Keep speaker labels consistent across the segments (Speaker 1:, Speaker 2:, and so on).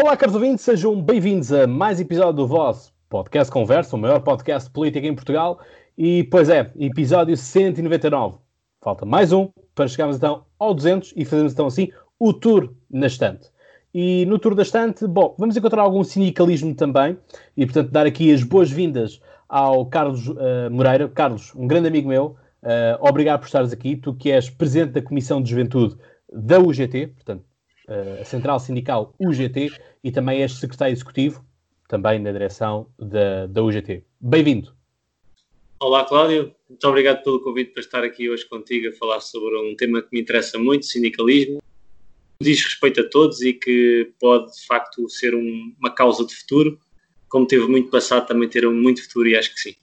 Speaker 1: Olá, caros ouvintes, sejam bem-vindos a mais episódio do vosso Podcast Conversa, o maior podcast político em Portugal. E, pois é, episódio 199. Falta mais um para chegarmos então ao 200 e fazermos então assim o tour na estante. E no tour da estante, bom, vamos encontrar algum sindicalismo também e, portanto, dar aqui as boas-vindas ao Carlos uh, Moreira. Carlos, um grande amigo meu, uh, obrigado por estares aqui. Tu que és presidente da Comissão de Juventude da UGT, portanto, a Central Sindical UGT, e também és secretário executivo, também na direção da, da UGT. Bem-vindo.
Speaker 2: Olá, Cláudio. Muito obrigado pelo convite para estar aqui hoje contigo a falar sobre um tema que me interessa muito, sindicalismo. Diz respeito a todos e que pode, de facto, ser um, uma causa de futuro. Como teve muito passado, também ter muito futuro e acho que sim.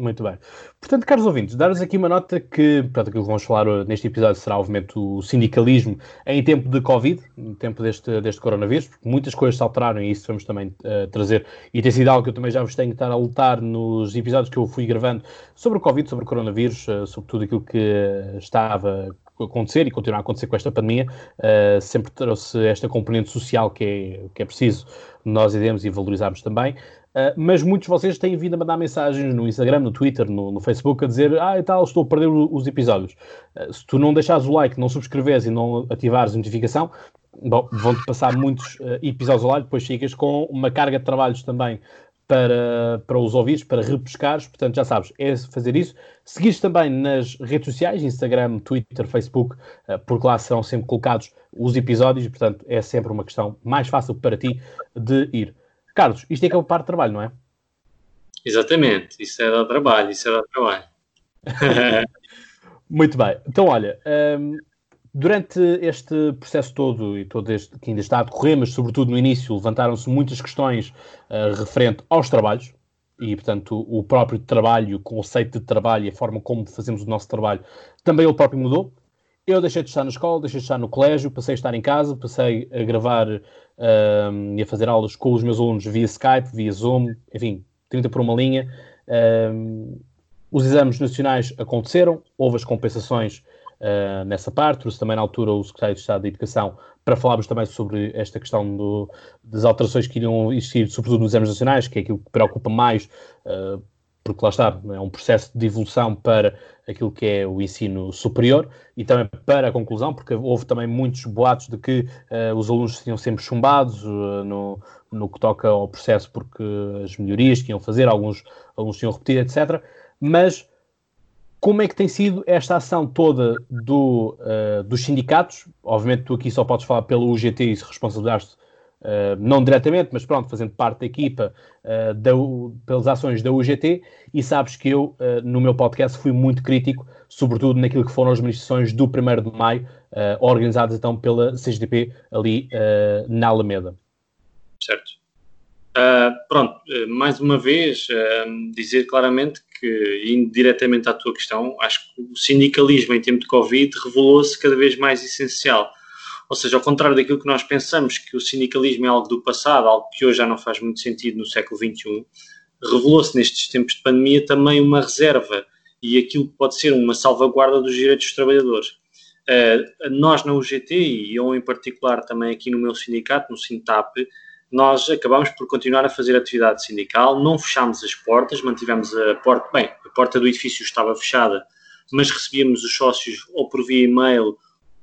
Speaker 1: Muito bem. Portanto, caros ouvintes, dar-vos aqui uma nota que, portanto, aquilo que vamos falar neste episódio será, obviamente, o sindicalismo em tempo de Covid, em tempo deste, deste coronavírus, porque muitas coisas se alteraram e isso vamos também uh, trazer. E tem sido algo que eu também já vos tenho que estar a lutar nos episódios que eu fui gravando sobre o Covid, sobre o coronavírus, uh, sobre tudo aquilo que estava a acontecer e continuar a acontecer com esta pandemia. Uh, sempre trouxe esta componente social que é, que é preciso nós iremos e valorizarmos também. Uh, mas muitos de vocês têm vindo a mandar mensagens no Instagram, no Twitter, no, no Facebook, a dizer ah, e tal, estou a perder os episódios. Uh, se tu não deixares o like, não subscreveres e não ativares a notificação, bom, vão-te passar muitos uh, episódios ao lado, depois ficas com uma carga de trabalhos também para, para os ouvires, para repescares, portanto já sabes, é fazer isso. Seguires também nas redes sociais, Instagram, Twitter, Facebook, porque lá serão sempre colocados os episódios, portanto é sempre uma questão mais fácil para ti de ir. Carlos, isto é que é o par de trabalho, não é?
Speaker 2: Exatamente, isso é dar trabalho, isso é dar trabalho.
Speaker 1: Muito bem, então olha, um, durante este processo todo e todo este que ainda está a decorrer, mas sobretudo no início, levantaram-se muitas questões uh, referente aos trabalhos e, portanto, o próprio trabalho, o conceito de trabalho e a forma como fazemos o nosso trabalho também ele próprio mudou. Eu deixei de estar na escola, deixei de estar no colégio, passei a estar em casa, passei a gravar um, e a fazer aulas com os meus alunos via Skype, via Zoom, enfim, 30 por uma linha. Um, os exames nacionais aconteceram, houve as compensações uh, nessa parte, trouxe também na altura o Secretário de Estado da Educação para falarmos também sobre esta questão do, das alterações que iriam existir, sobretudo nos exames nacionais, que é aquilo que preocupa mais, uh, porque lá está, é um processo de evolução para aquilo que é o ensino superior e também para a conclusão, porque houve também muitos boatos de que uh, os alunos tinham sempre chumbados uh, no, no que toca ao processo, porque as melhorias que iam fazer, alguns alunos tinham repetido, etc. Mas como é que tem sido esta ação toda do, uh, dos sindicatos? Obviamente, tu aqui só podes falar pelo UGT e se responsabilizaste Uh, não diretamente, mas pronto, fazendo parte da equipa uh, da, pelas ações da UGT, e sabes que eu, uh, no meu podcast, fui muito crítico, sobretudo naquilo que foram as manifestações do 1 de maio, organizadas então pela CGDP ali na Alameda.
Speaker 2: Certo. pronto, mais uma vez, dizer claramente que, indo diretamente à tua questão, acho que o sindicalismo em tempo de Covid revelou-se cada vez mais essencial ou seja, ao contrário daquilo que nós pensamos que o sindicalismo é algo do passado, algo que hoje já não faz muito sentido no século XXI, revelou-se nestes tempos de pandemia também uma reserva e aquilo que pode ser uma salvaguarda dos direitos dos trabalhadores. Uh, nós na UGT, e eu em particular também aqui no meu sindicato, no Sintap, nós acabamos por continuar a fazer atividade sindical, não fechámos as portas, mantivemos a porta, bem, a porta do edifício estava fechada, mas recebíamos os sócios ou por via e-mail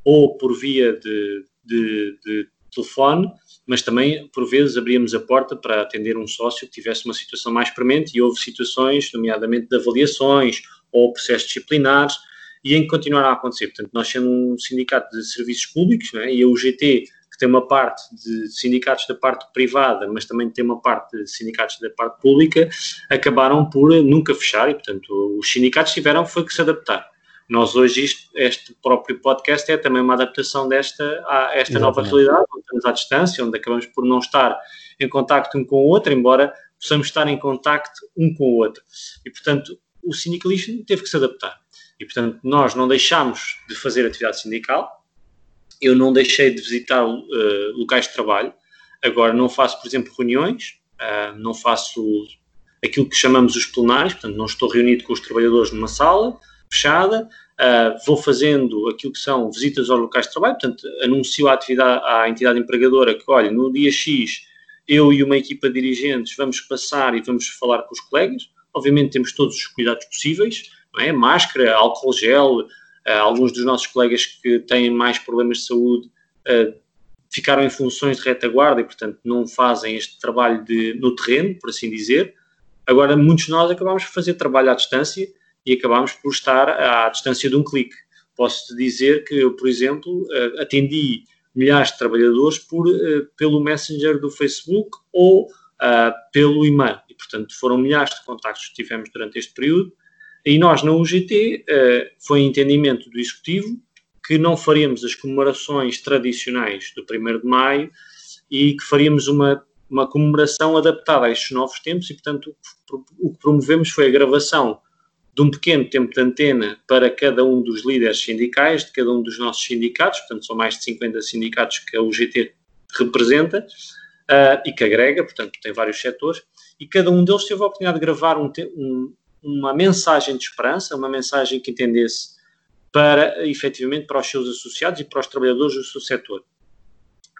Speaker 2: ou por via de, de, de telefone, mas também, por vezes, abríamos a porta para atender um sócio que tivesse uma situação mais premente e houve situações, nomeadamente de avaliações ou processos disciplinares, e em que continuaram a acontecer. Portanto, nós sendo um sindicato de serviços públicos, é? e a UGT, que tem uma parte de sindicatos da parte privada, mas também tem uma parte de sindicatos da parte pública, acabaram por nunca fechar, e, portanto, os sindicatos tiveram foi que se adaptar. Nós hoje, isto, este próprio podcast é também uma adaptação desta, a esta Exatamente. nova realidade, onde estamos à distância, onde acabamos por não estar em contacto um com o outro, embora possamos estar em contacto um com o outro. E, portanto, o sindicalismo teve que se adaptar. E, portanto, nós não deixámos de fazer atividade sindical, eu não deixei de visitar uh, locais de trabalho, agora não faço, por exemplo, reuniões, uh, não faço aquilo que chamamos os plenários, portanto, não estou reunido com os trabalhadores numa sala, fechada, uh, vou fazendo aquilo que são visitas aos locais de trabalho, portanto, anuncio à, atividade, à entidade empregadora que, olha, no dia X, eu e uma equipa de dirigentes vamos passar e vamos falar com os colegas. Obviamente, temos todos os cuidados possíveis, não é? Máscara, álcool gel, uh, alguns dos nossos colegas que têm mais problemas de saúde uh, ficaram em funções de retaguarda e, portanto, não fazem este trabalho de, no terreno, por assim dizer. Agora, muitos de nós acabamos por fazer trabalho à distância e acabamos por estar à distância de um clique. Posso-te dizer que eu, por exemplo, eh, atendi milhares de trabalhadores por, eh, pelo Messenger do Facebook ou uh, pelo e-mail. E, portanto, foram milhares de contactos que tivemos durante este período. E nós, na UGT, uh, foi entendimento do Executivo que não faríamos as comemorações tradicionais do 1 de Maio e que faríamos uma, uma comemoração adaptada a estes novos tempos e, portanto, o que promovemos foi a gravação de um pequeno tempo de antena para cada um dos líderes sindicais, de cada um dos nossos sindicatos, portanto são mais de 50 sindicatos que a UGT representa uh, e que agrega, portanto tem vários setores, e cada um deles teve a oportunidade de gravar um, um, uma mensagem de esperança, uma mensagem que entendesse para, efetivamente, para os seus associados e para os trabalhadores do seu setor.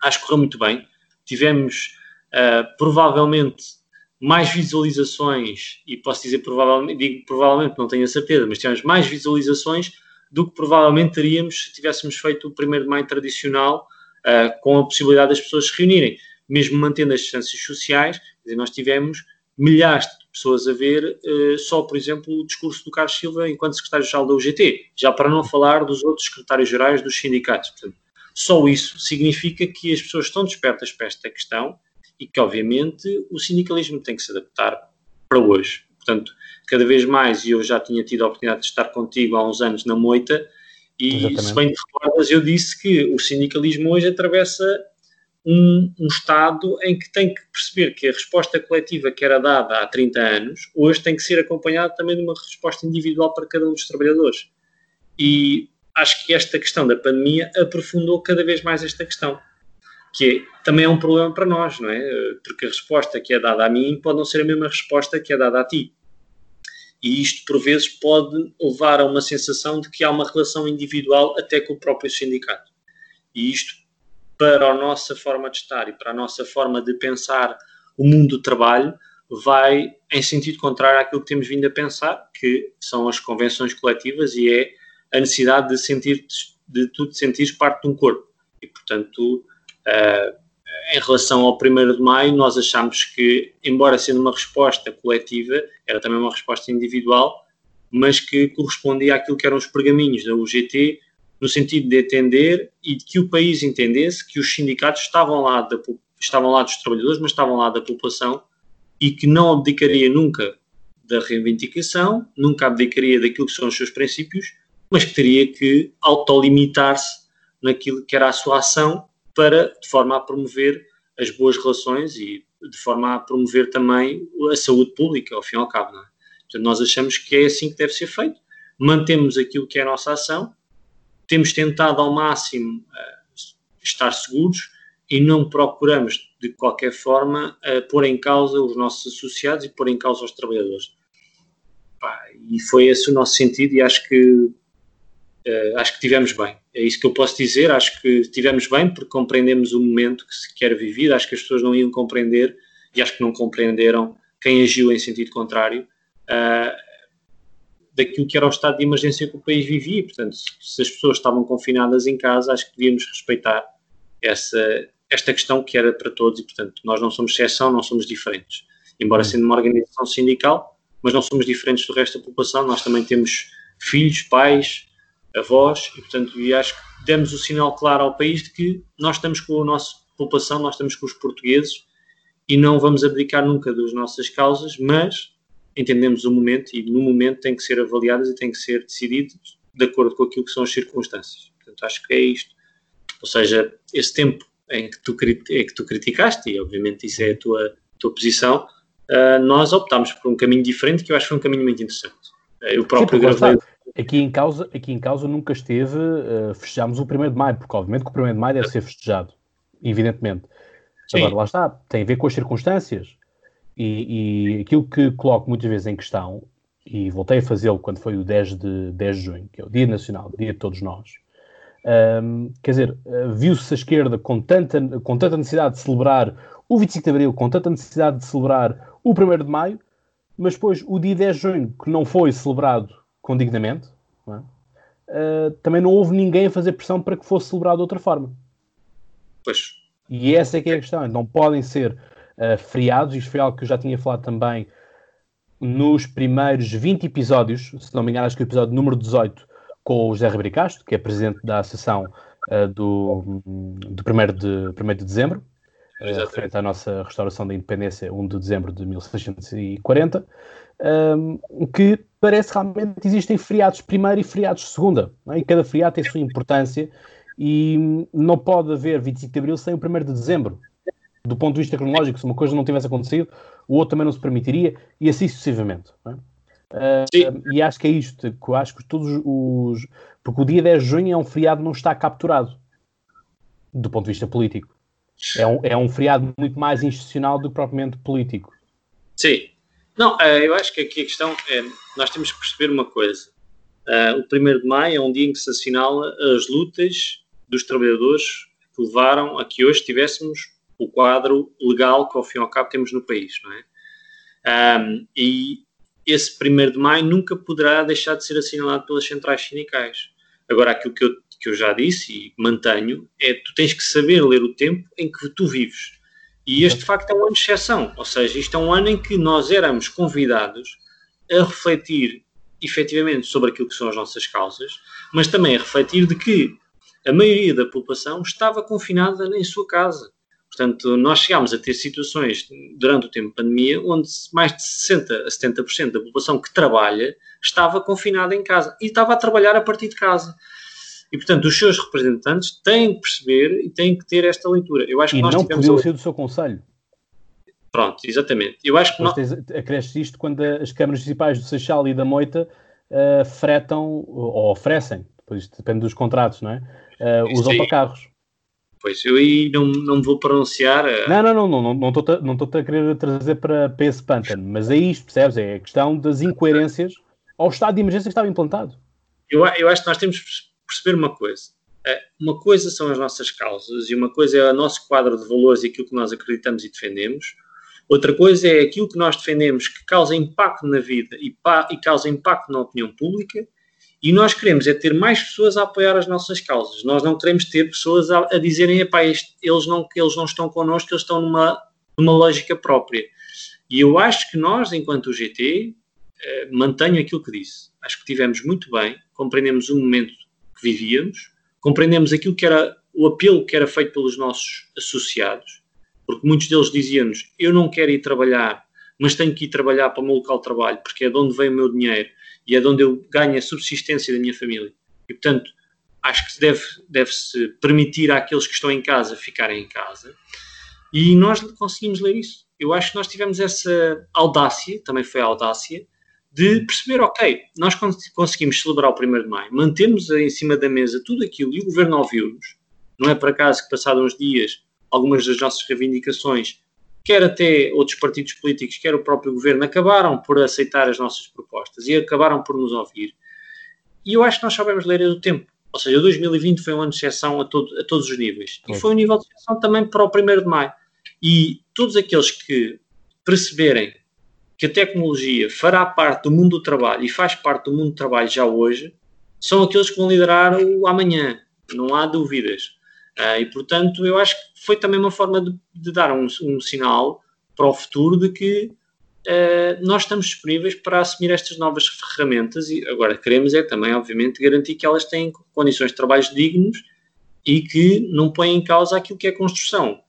Speaker 2: Acho que correu muito bem. Tivemos, uh, provavelmente, mais visualizações, e posso dizer provavelmente, digo provavelmente, não tenho a certeza, mas tivemos mais visualizações do que provavelmente teríamos se tivéssemos feito o 1 de maio tradicional uh, com a possibilidade das pessoas se reunirem. Mesmo mantendo as distâncias sociais, dizer, nós tivemos milhares de pessoas a ver uh, só, por exemplo, o discurso do Carlos Silva enquanto secretário-geral da UGT, já para não falar dos outros secretários-gerais dos sindicatos. Portanto, só isso significa que as pessoas estão despertas para esta questão e que, obviamente, o sindicalismo tem que se adaptar para hoje. Portanto, cada vez mais, e eu já tinha tido a oportunidade de estar contigo há uns anos na Moita, e Exatamente. se bem te recordas, eu disse que o sindicalismo hoje atravessa um, um, Estado em que tem que perceber que a resposta coletiva que era dada há 30 anos, hoje tem que ser acompanhada também de uma resposta individual para cada um dos trabalhadores. E acho que esta questão da pandemia aprofundou cada vez mais esta questão que é, também é um problema para nós, não é? Porque a resposta que é dada a mim pode não ser a mesma resposta que é dada a ti. E isto, por vezes, pode levar a uma sensação de que há uma relação individual até com o próprio sindicato. E isto, para a nossa forma de estar e para a nossa forma de pensar o mundo do trabalho, vai em sentido contrário àquilo que temos vindo a pensar, que são as convenções coletivas e é a necessidade de sentir de tu te sentires parte de um corpo. E, portanto, em relação ao 1 de maio, nós achamos que, embora sendo uma resposta coletiva, era também uma resposta individual, mas que correspondia àquilo que eram os pergaminhos da UGT, no sentido de entender e de que o país entendesse que os sindicatos estavam lá, da, estavam lá dos trabalhadores, mas estavam lá da população e que não abdicaria nunca da reivindicação, nunca abdicaria daquilo que são os seus princípios, mas que teria que autolimitar-se naquilo que era a sua ação para, de forma a promover as boas relações e de forma a promover também a saúde pública, ao fim e ao cabo. Não é? Portanto, nós achamos que é assim que deve ser feito, mantemos aquilo que é a nossa ação, temos tentado ao máximo uh, estar seguros e não procuramos de qualquer forma uh, pôr em causa os nossos associados e pôr em causa os trabalhadores. Pá, e foi esse o nosso sentido e acho que uh, acho que tivemos bem. É isso que eu posso dizer. Acho que tivemos bem porque compreendemos o momento que se quer viver. Acho que as pessoas não iam compreender e acho que não compreenderam quem agiu em sentido contrário uh, daquilo que era o estado de emergência que o país vivia. Portanto, se as pessoas estavam confinadas em casa, acho que devíamos respeitar essa, esta questão que era para todos e, portanto, nós não somos exceção, não somos diferentes. Embora sendo uma organização sindical, mas não somos diferentes do resto da população, nós também temos filhos, pais, avós, e portanto, e acho que demos o sinal claro ao país de que nós estamos com a nossa população, nós estamos com os portugueses e não vamos abdicar nunca das nossas causas, mas entendemos o momento e no momento tem que ser avaliadas e tem que ser decidido de acordo com aquilo que são as circunstâncias. Portanto, acho que é isto. Ou seja, esse tempo em que tu, que tu criticaste, e obviamente isso é a tua, tua posição, uh, nós optámos por um caminho diferente que eu acho que foi um caminho muito interessante. Eu próprio
Speaker 1: Sim, gravei aqui em causa, aqui em causa nunca esteve, uh, festejamos o 1 de maio, porque obviamente que o 1 de maio deve ser festejado, evidentemente. Sim. Agora, lá está, tem a ver com as circunstâncias. E, e aquilo que coloco muitas vezes em questão e voltei a fazê-lo quando foi o 10 de, 10 de junho, que é o Dia Nacional, Dia de Todos Nós, um, quer dizer, viu-se a esquerda com tanta, com tanta necessidade de celebrar o 25 de Abril, com tanta necessidade de celebrar o 1 de Maio, mas depois o dia 10 de junho, que não foi celebrado condignamente, não é? uh, também não houve ninguém a fazer pressão para que fosse celebrado de outra forma.
Speaker 2: Pois.
Speaker 1: E essa é que é a questão. Não podem ser uh, feriados, isto foi algo que eu já tinha falado também nos primeiros 20 episódios, se não me engano, acho que o episódio número 18, com o José Ribeiro Castro, que é presidente da Associação uh, do, do 1 de, 1 de dezembro, uh, referente à nossa restauração da independência, 1 de dezembro de 1640, um, que parece realmente que existem feriados primeiro e feriados segunda, é? e cada feriado tem a sua importância e não pode haver 25 de abril sem o 1 de dezembro. Do ponto de vista cronológico, se uma coisa não tivesse acontecido, o outro também não se permitiria, e assim sucessivamente. É? Uh, e acho que é isto, que acho que todos os. Porque o dia 10 de junho é um feriado que não está capturado do ponto de vista político. É um, é um feriado muito mais institucional do que propriamente político.
Speaker 2: Sim. Não, eh, eu acho que aqui a questão é. Nós temos que perceber uma coisa. Uh, o 1 de maio é um dia em que se assinala as lutas dos trabalhadores que levaram a que hoje tivéssemos o quadro legal que, ao fim e ao cabo, temos no país, não é? E esse 1 de maio nunca poderá deixar de ser assinalado pelas centrais sindicais. Agora, aquilo que eu, que eu já disse e mantenho é tu tens que saber ler o tempo em que tu vives. E este, de facto, é um ano de exceção. Ou seja, isto é um ano em que nós éramos convidados a refletir efetivamente sobre aquilo que são as nossas causas, mas também a refletir de que a maioria da população estava confinada em sua casa. Portanto, nós chegámos a ter situações durante o tempo de pandemia onde mais de 60% a 70% da população que trabalha estava confinada em casa e estava a trabalhar a partir de casa. E, portanto, os seus representantes têm que perceber e têm que ter esta leitura. Eu acho
Speaker 1: e
Speaker 2: que nós
Speaker 1: não podiam ser do seu conselho.
Speaker 2: Pronto, exatamente. Eu acho que
Speaker 1: nós... acresce isto quando as câmaras municipais do Seixal e da Moita uh, fretam ou oferecem, depois depende dos contratos, não é? Uh, os autocarros.
Speaker 2: Pois, eu aí não, não vou pronunciar. Uh...
Speaker 1: Não, não, não, não, não estou não a querer trazer para, para esse pântano, mas é isto, percebes? É a questão das incoerências ao estado de emergência que estava implantado.
Speaker 2: Eu, eu acho que nós temos que perceber uma coisa. Uma coisa são as nossas causas e uma coisa é o nosso quadro de valores e aquilo que nós acreditamos e defendemos. Outra coisa é aquilo que nós defendemos que causa impacto na vida e, e causa impacto na opinião pública e nós queremos é ter mais pessoas a apoiar as nossas causas. Nós não queremos ter pessoas a, a dizerem, epá, este, eles, não, eles não estão connosco, eles estão numa, numa lógica própria. E eu acho que nós, enquanto o GT, eh, mantenho aquilo que disse. Acho que tivemos muito bem, compreendemos o momento que vivíamos, compreendemos aquilo que era o apelo que era feito pelos nossos associados, porque muitos deles diziam-nos, eu não quero ir trabalhar, mas tenho que ir trabalhar para o meu local de trabalho, porque é de onde vem o meu dinheiro e é de onde eu ganho a subsistência da minha família. E, portanto, acho que deve, deve-se permitir àqueles que estão em casa ficarem em casa. E nós conseguimos ler isso. Eu acho que nós tivemos essa audácia, também foi a audácia, de perceber, ok, nós conseguimos celebrar o 1 de Maio, mantemos em cima da mesa tudo aquilo e o Governo ouviu-nos. Não é por acaso que passados uns dias algumas das nossas reivindicações quer até outros partidos políticos, quer o próprio governo, acabaram por aceitar as nossas propostas e acabaram por nos ouvir. E eu acho que nós sabemos ler o tempo. Ou seja, 2020 foi um ano de exceção a, todo, a todos os níveis. E foi um nível de exceção também para o 1 de maio. E todos aqueles que perceberem que a tecnologia fará parte do mundo do trabalho e faz parte do mundo do trabalho já hoje, são aqueles que vão liderar o amanhã. Não há dúvidas. Uh, e, portanto, eu acho que foi também uma forma de, de dar um, um, sinal para o futuro de que uh, nós estamos disponíveis para assumir estas novas ferramentas e agora queremos é também, obviamente, garantir que elas têm condições de trabalho dignos e que não põem em causa aquilo que é a construção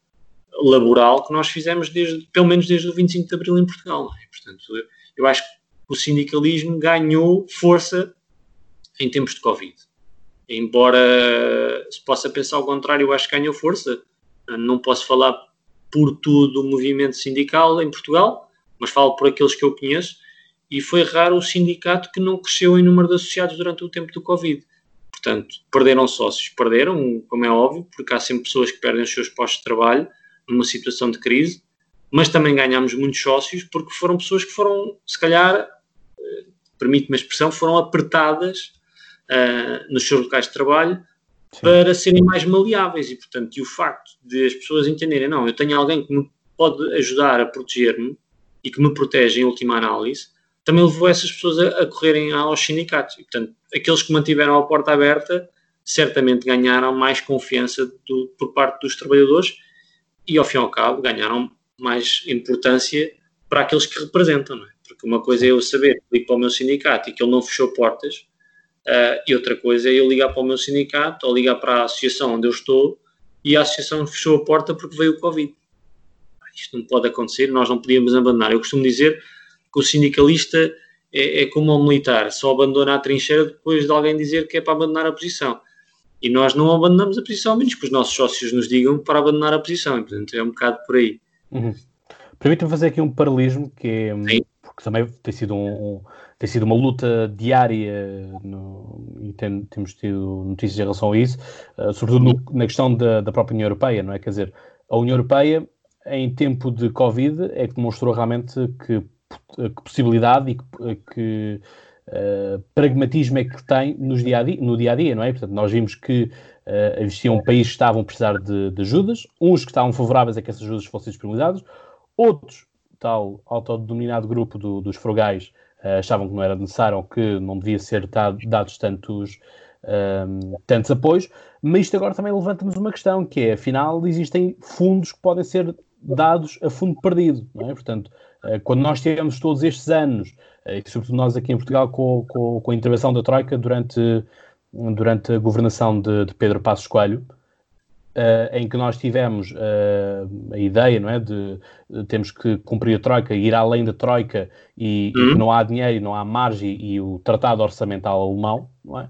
Speaker 2: laboral que nós fizemos desde, pelo menos desde o 25 de Abril em Portugal. É? Portanto, eu, eu acho que o sindicalismo ganhou força em tempos de Covid embora se possa pensar o contrário, eu acho que ganhou força. Não posso falar por todo o movimento sindical em Portugal, mas falo por aqueles que eu conheço, e foi raro o sindicato que não cresceu em número de associados durante o tempo do Covid. Portanto, perderam sócios, perderam, como é óbvio, porque há sempre pessoas que perdem os seus postos de trabalho numa situação de crise, mas também ganhámos muitos sócios porque foram pessoas que foram, se calhar, permite-me a expressão, foram apertadas uh, nos seus locais de trabalho Sim. para serem mais maleáveis e, portanto, e o facto de as pessoas entenderem, não, eu tenho alguém que me pode ajudar a proteger-me e que me protege em última análise, também levou essas pessoas a, a correrem aos sindicatos. E, portanto, aqueles que mantiveram a porta aberta certamente ganharam mais confiança do, por parte dos trabalhadores e, ao fim e ao cabo, ganharam mais importância para aqueles que representam, é? Porque uma coisa é eu saber que ligo para o meu sindicato e que ele não fechou portas, uh, e outra coisa é eu ligar para o meu sindicato ou ligar para a associação onde eu estou e a associação fechou a porta porque veio o Covid. Isto não pode acontecer, nós não podíamos abandonar. Eu costumo dizer que o sindicalista é, é como um militar, só abandona a trincheira depois de alguém dizer que é para abandonar a posição. E nós não abandonamos a posição, a menos que os nossos sócios nos digam para abandonar a posição. E, portanto, é um bocado por aí.
Speaker 1: Uhum. Permite-me fazer aqui um paralelismo, que é, Sim. porque também tem sido, um, um, tem sido uma luta diária no, e tem, temos tido notícias em relação a isso, uh, sobretudo no, na questão da, da própria União Europeia, não é? Quer dizer, a União Europeia, em tempo de Covid, é que demonstrou realmente que, que possibilidade e que, que uh, pragmatismo é que tem nos dia -dia, no dia a dia, não é? Portanto, nós vimos que uh, existiam países que estavam a precisar de, de ajudas, uns que estavam favoráveis a que essas ajudas fossem disponibilizadas, Outros, tal autodenominado grupo do, dos frugais, achavam que não era necessário ou que não devia ser dado, dados tantos, um, ehm, tantos apoios, mas isto agora também levanta-nos uma questão, que é, afinal, existem fundos que podem ser dados a fundo perdido, é? Portanto, uh, quando nós tivemos todos estes anos, uh, e sobretudo nós aqui em Portugal, com, com, com, a intervenção da Troika durante, durante a governação de, de Pedro Passos Coelho, Uh, em que nós tivemos uh, a ideia, não é, de, de, temos que cumprir a troika, ir além da troika e, uhum. e, não há dinheiro, não há margem e o tratado orçamental alemão, não é?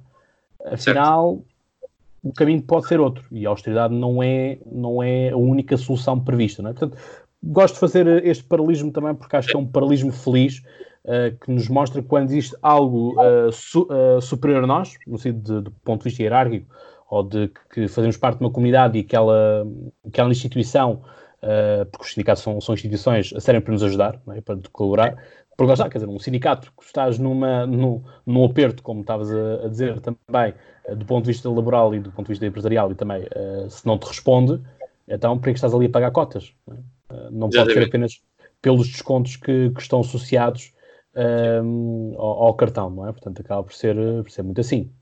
Speaker 1: Afinal, certo. o caminho pode ser outro e a austeridade não é não é a única solução prevista, não é? Portanto, gosto de fazer este paralelismo também porque acho que é um paralelismo feliz uh, que nos mostra quando existe algo su superior a nós, no sentido de, do ponto de vista hierárquico ou de que fazemos parte de uma comunidade e aquela, aquela instituição, uh, porque os sindicatos são, são instituições, a serem para nos ajudar, é? para colaborar. Porque lá está, quer dizer, um sindicato que estás numa, num, num aperto, como estavas a, a, dizer também, uh, do ponto de vista laboral e do ponto de vista empresarial, e também, uh, se não te responde, então para que estás ali a pagar cotas? Não, é? pode ser apenas pelos descontos que, que estão associados ao, ao, cartão, não é? Portanto, acaba por ser, por ser muito assim.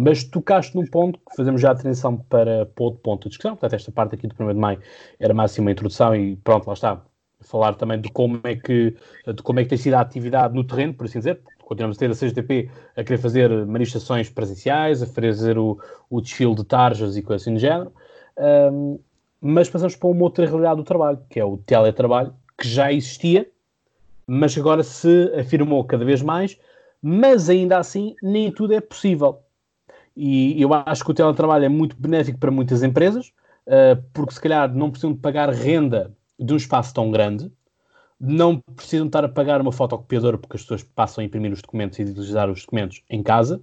Speaker 1: Mas tocaste num ponto que fazemos já a transição para, para outro ponto de discussão. Portanto, esta parte aqui do 1 de maio era mais assim uma introdução e pronto, lá está. Falar também de como é que, de como é que tem sido a atividade no terreno, por assim dizer. Continuamos a ter a CGTP a querer fazer manifestações presenciais, a fazer o, o desfile de tarjas e coisas assim do género. Um, mas passamos para uma outra realidade do trabalho, que é o teletrabalho, que já existia, mas agora se afirmou cada vez mais, mas ainda assim nem tudo é possível. E eu acho que o teletrabalho é muito benéfico para muitas empresas, uh, porque se calhar não precisam de pagar renda de um espaço tão grande, não precisam estar a pagar uma fotocopiadora porque as pessoas passam a imprimir os documentos e utilizar os documentos em casa.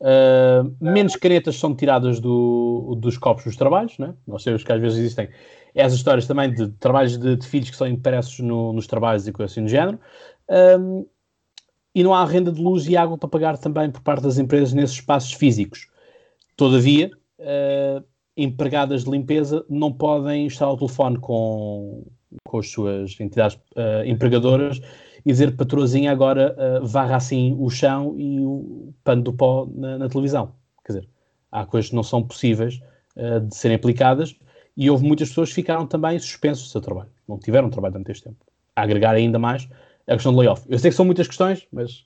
Speaker 1: Uh, menos caretas são tiradas do, dos copos dos trabalhos, né? nós sabemos que às vezes existem essas histórias também de trabalhos de, de filhos que são impressos no, nos trabalhos e coisas assim do género. Um, e não há renda de luz e água para pagar também por parte das empresas nesses espaços físicos. Todavia, uh, empregadas de limpeza não podem estar ao telefone com, com as suas entidades uh, empregadoras e dizer patroazinha agora uh, varra assim o chão e o pano do pó na, na televisão. Quer dizer, há coisas que não são possíveis uh, de serem aplicadas e houve muitas pessoas que ficaram também suspensos do seu trabalho. Não tiveram trabalho durante este tempo. A agregar ainda mais a questão do layoff. Eu sei que são muitas questões, mas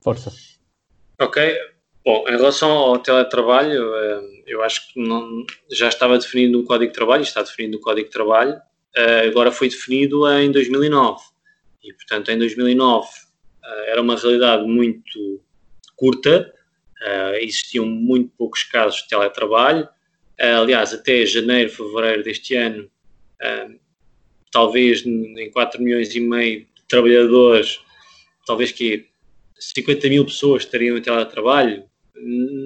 Speaker 1: força.
Speaker 2: Ok, Bom, em relação ao teletrabalho, eh, eu acho que não, já estava definido no Código de Trabalho, está definido no Código de Trabalho, eh, agora foi definido em 2009. E, portanto, em 2009 eh, era uma realidade muito curta, existiam muito poucos casos de teletrabalho. Aliás, até janeiro, fevereiro deste ano, talvez em 4 milhões e meio trabalhadores, talvez que 50 mil pessoas estariam em teletrabalho,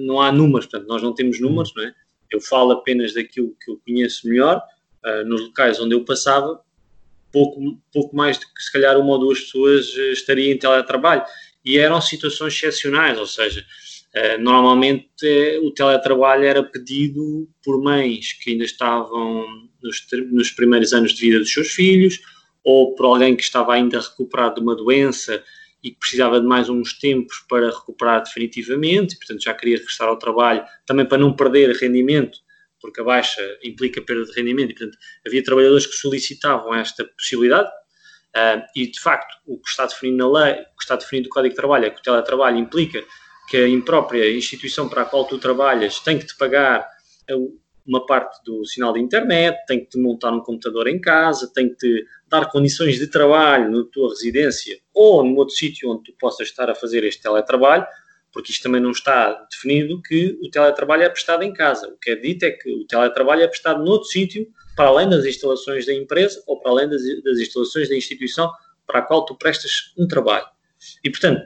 Speaker 2: não há números, portanto, nós não temos números, não é? Eu falo apenas daquilo que eu conheço melhor, uh, nos locais onde eu passava, pouco, pouco mais do que se calhar uma ou duas pessoas eh, estaria em teletrabalho. e eram situações excepcionais, ou seja, uh, normalmente uh, o teletrabalho era pedido por mães que ainda estavam nos, nos primeiros anos de vida dos seus filhos, ou por alguém que estava ainda recuperado de uma doença e que precisava de mais uns tempos para recuperar definitivamente, portanto já queria regressar ao trabalho, também para não perder rendimento, porque a baixa implica perda de rendimento, e portanto havia trabalhadores que solicitavam esta possibilidade, uh, e de facto o que está definido na lei, o que está definido no Código de Trabalho é que o teletrabalho implica que a imprópria instituição para a qual tu trabalhas tem que te pagar uma parte do sinal de internet, tem que te montar um computador em casa, tem que te dar condições de trabalho na tua residência ou num outro sítio onde tu possas estar a fazer este teletrabalho, porque isto também não está definido que o teletrabalho é prestado em casa. O que é dito é que o teletrabalho é prestado noutro sítio, para além das instalações da empresa ou para além das, das instalações da instituição para a qual tu prestas um trabalho. E, portanto,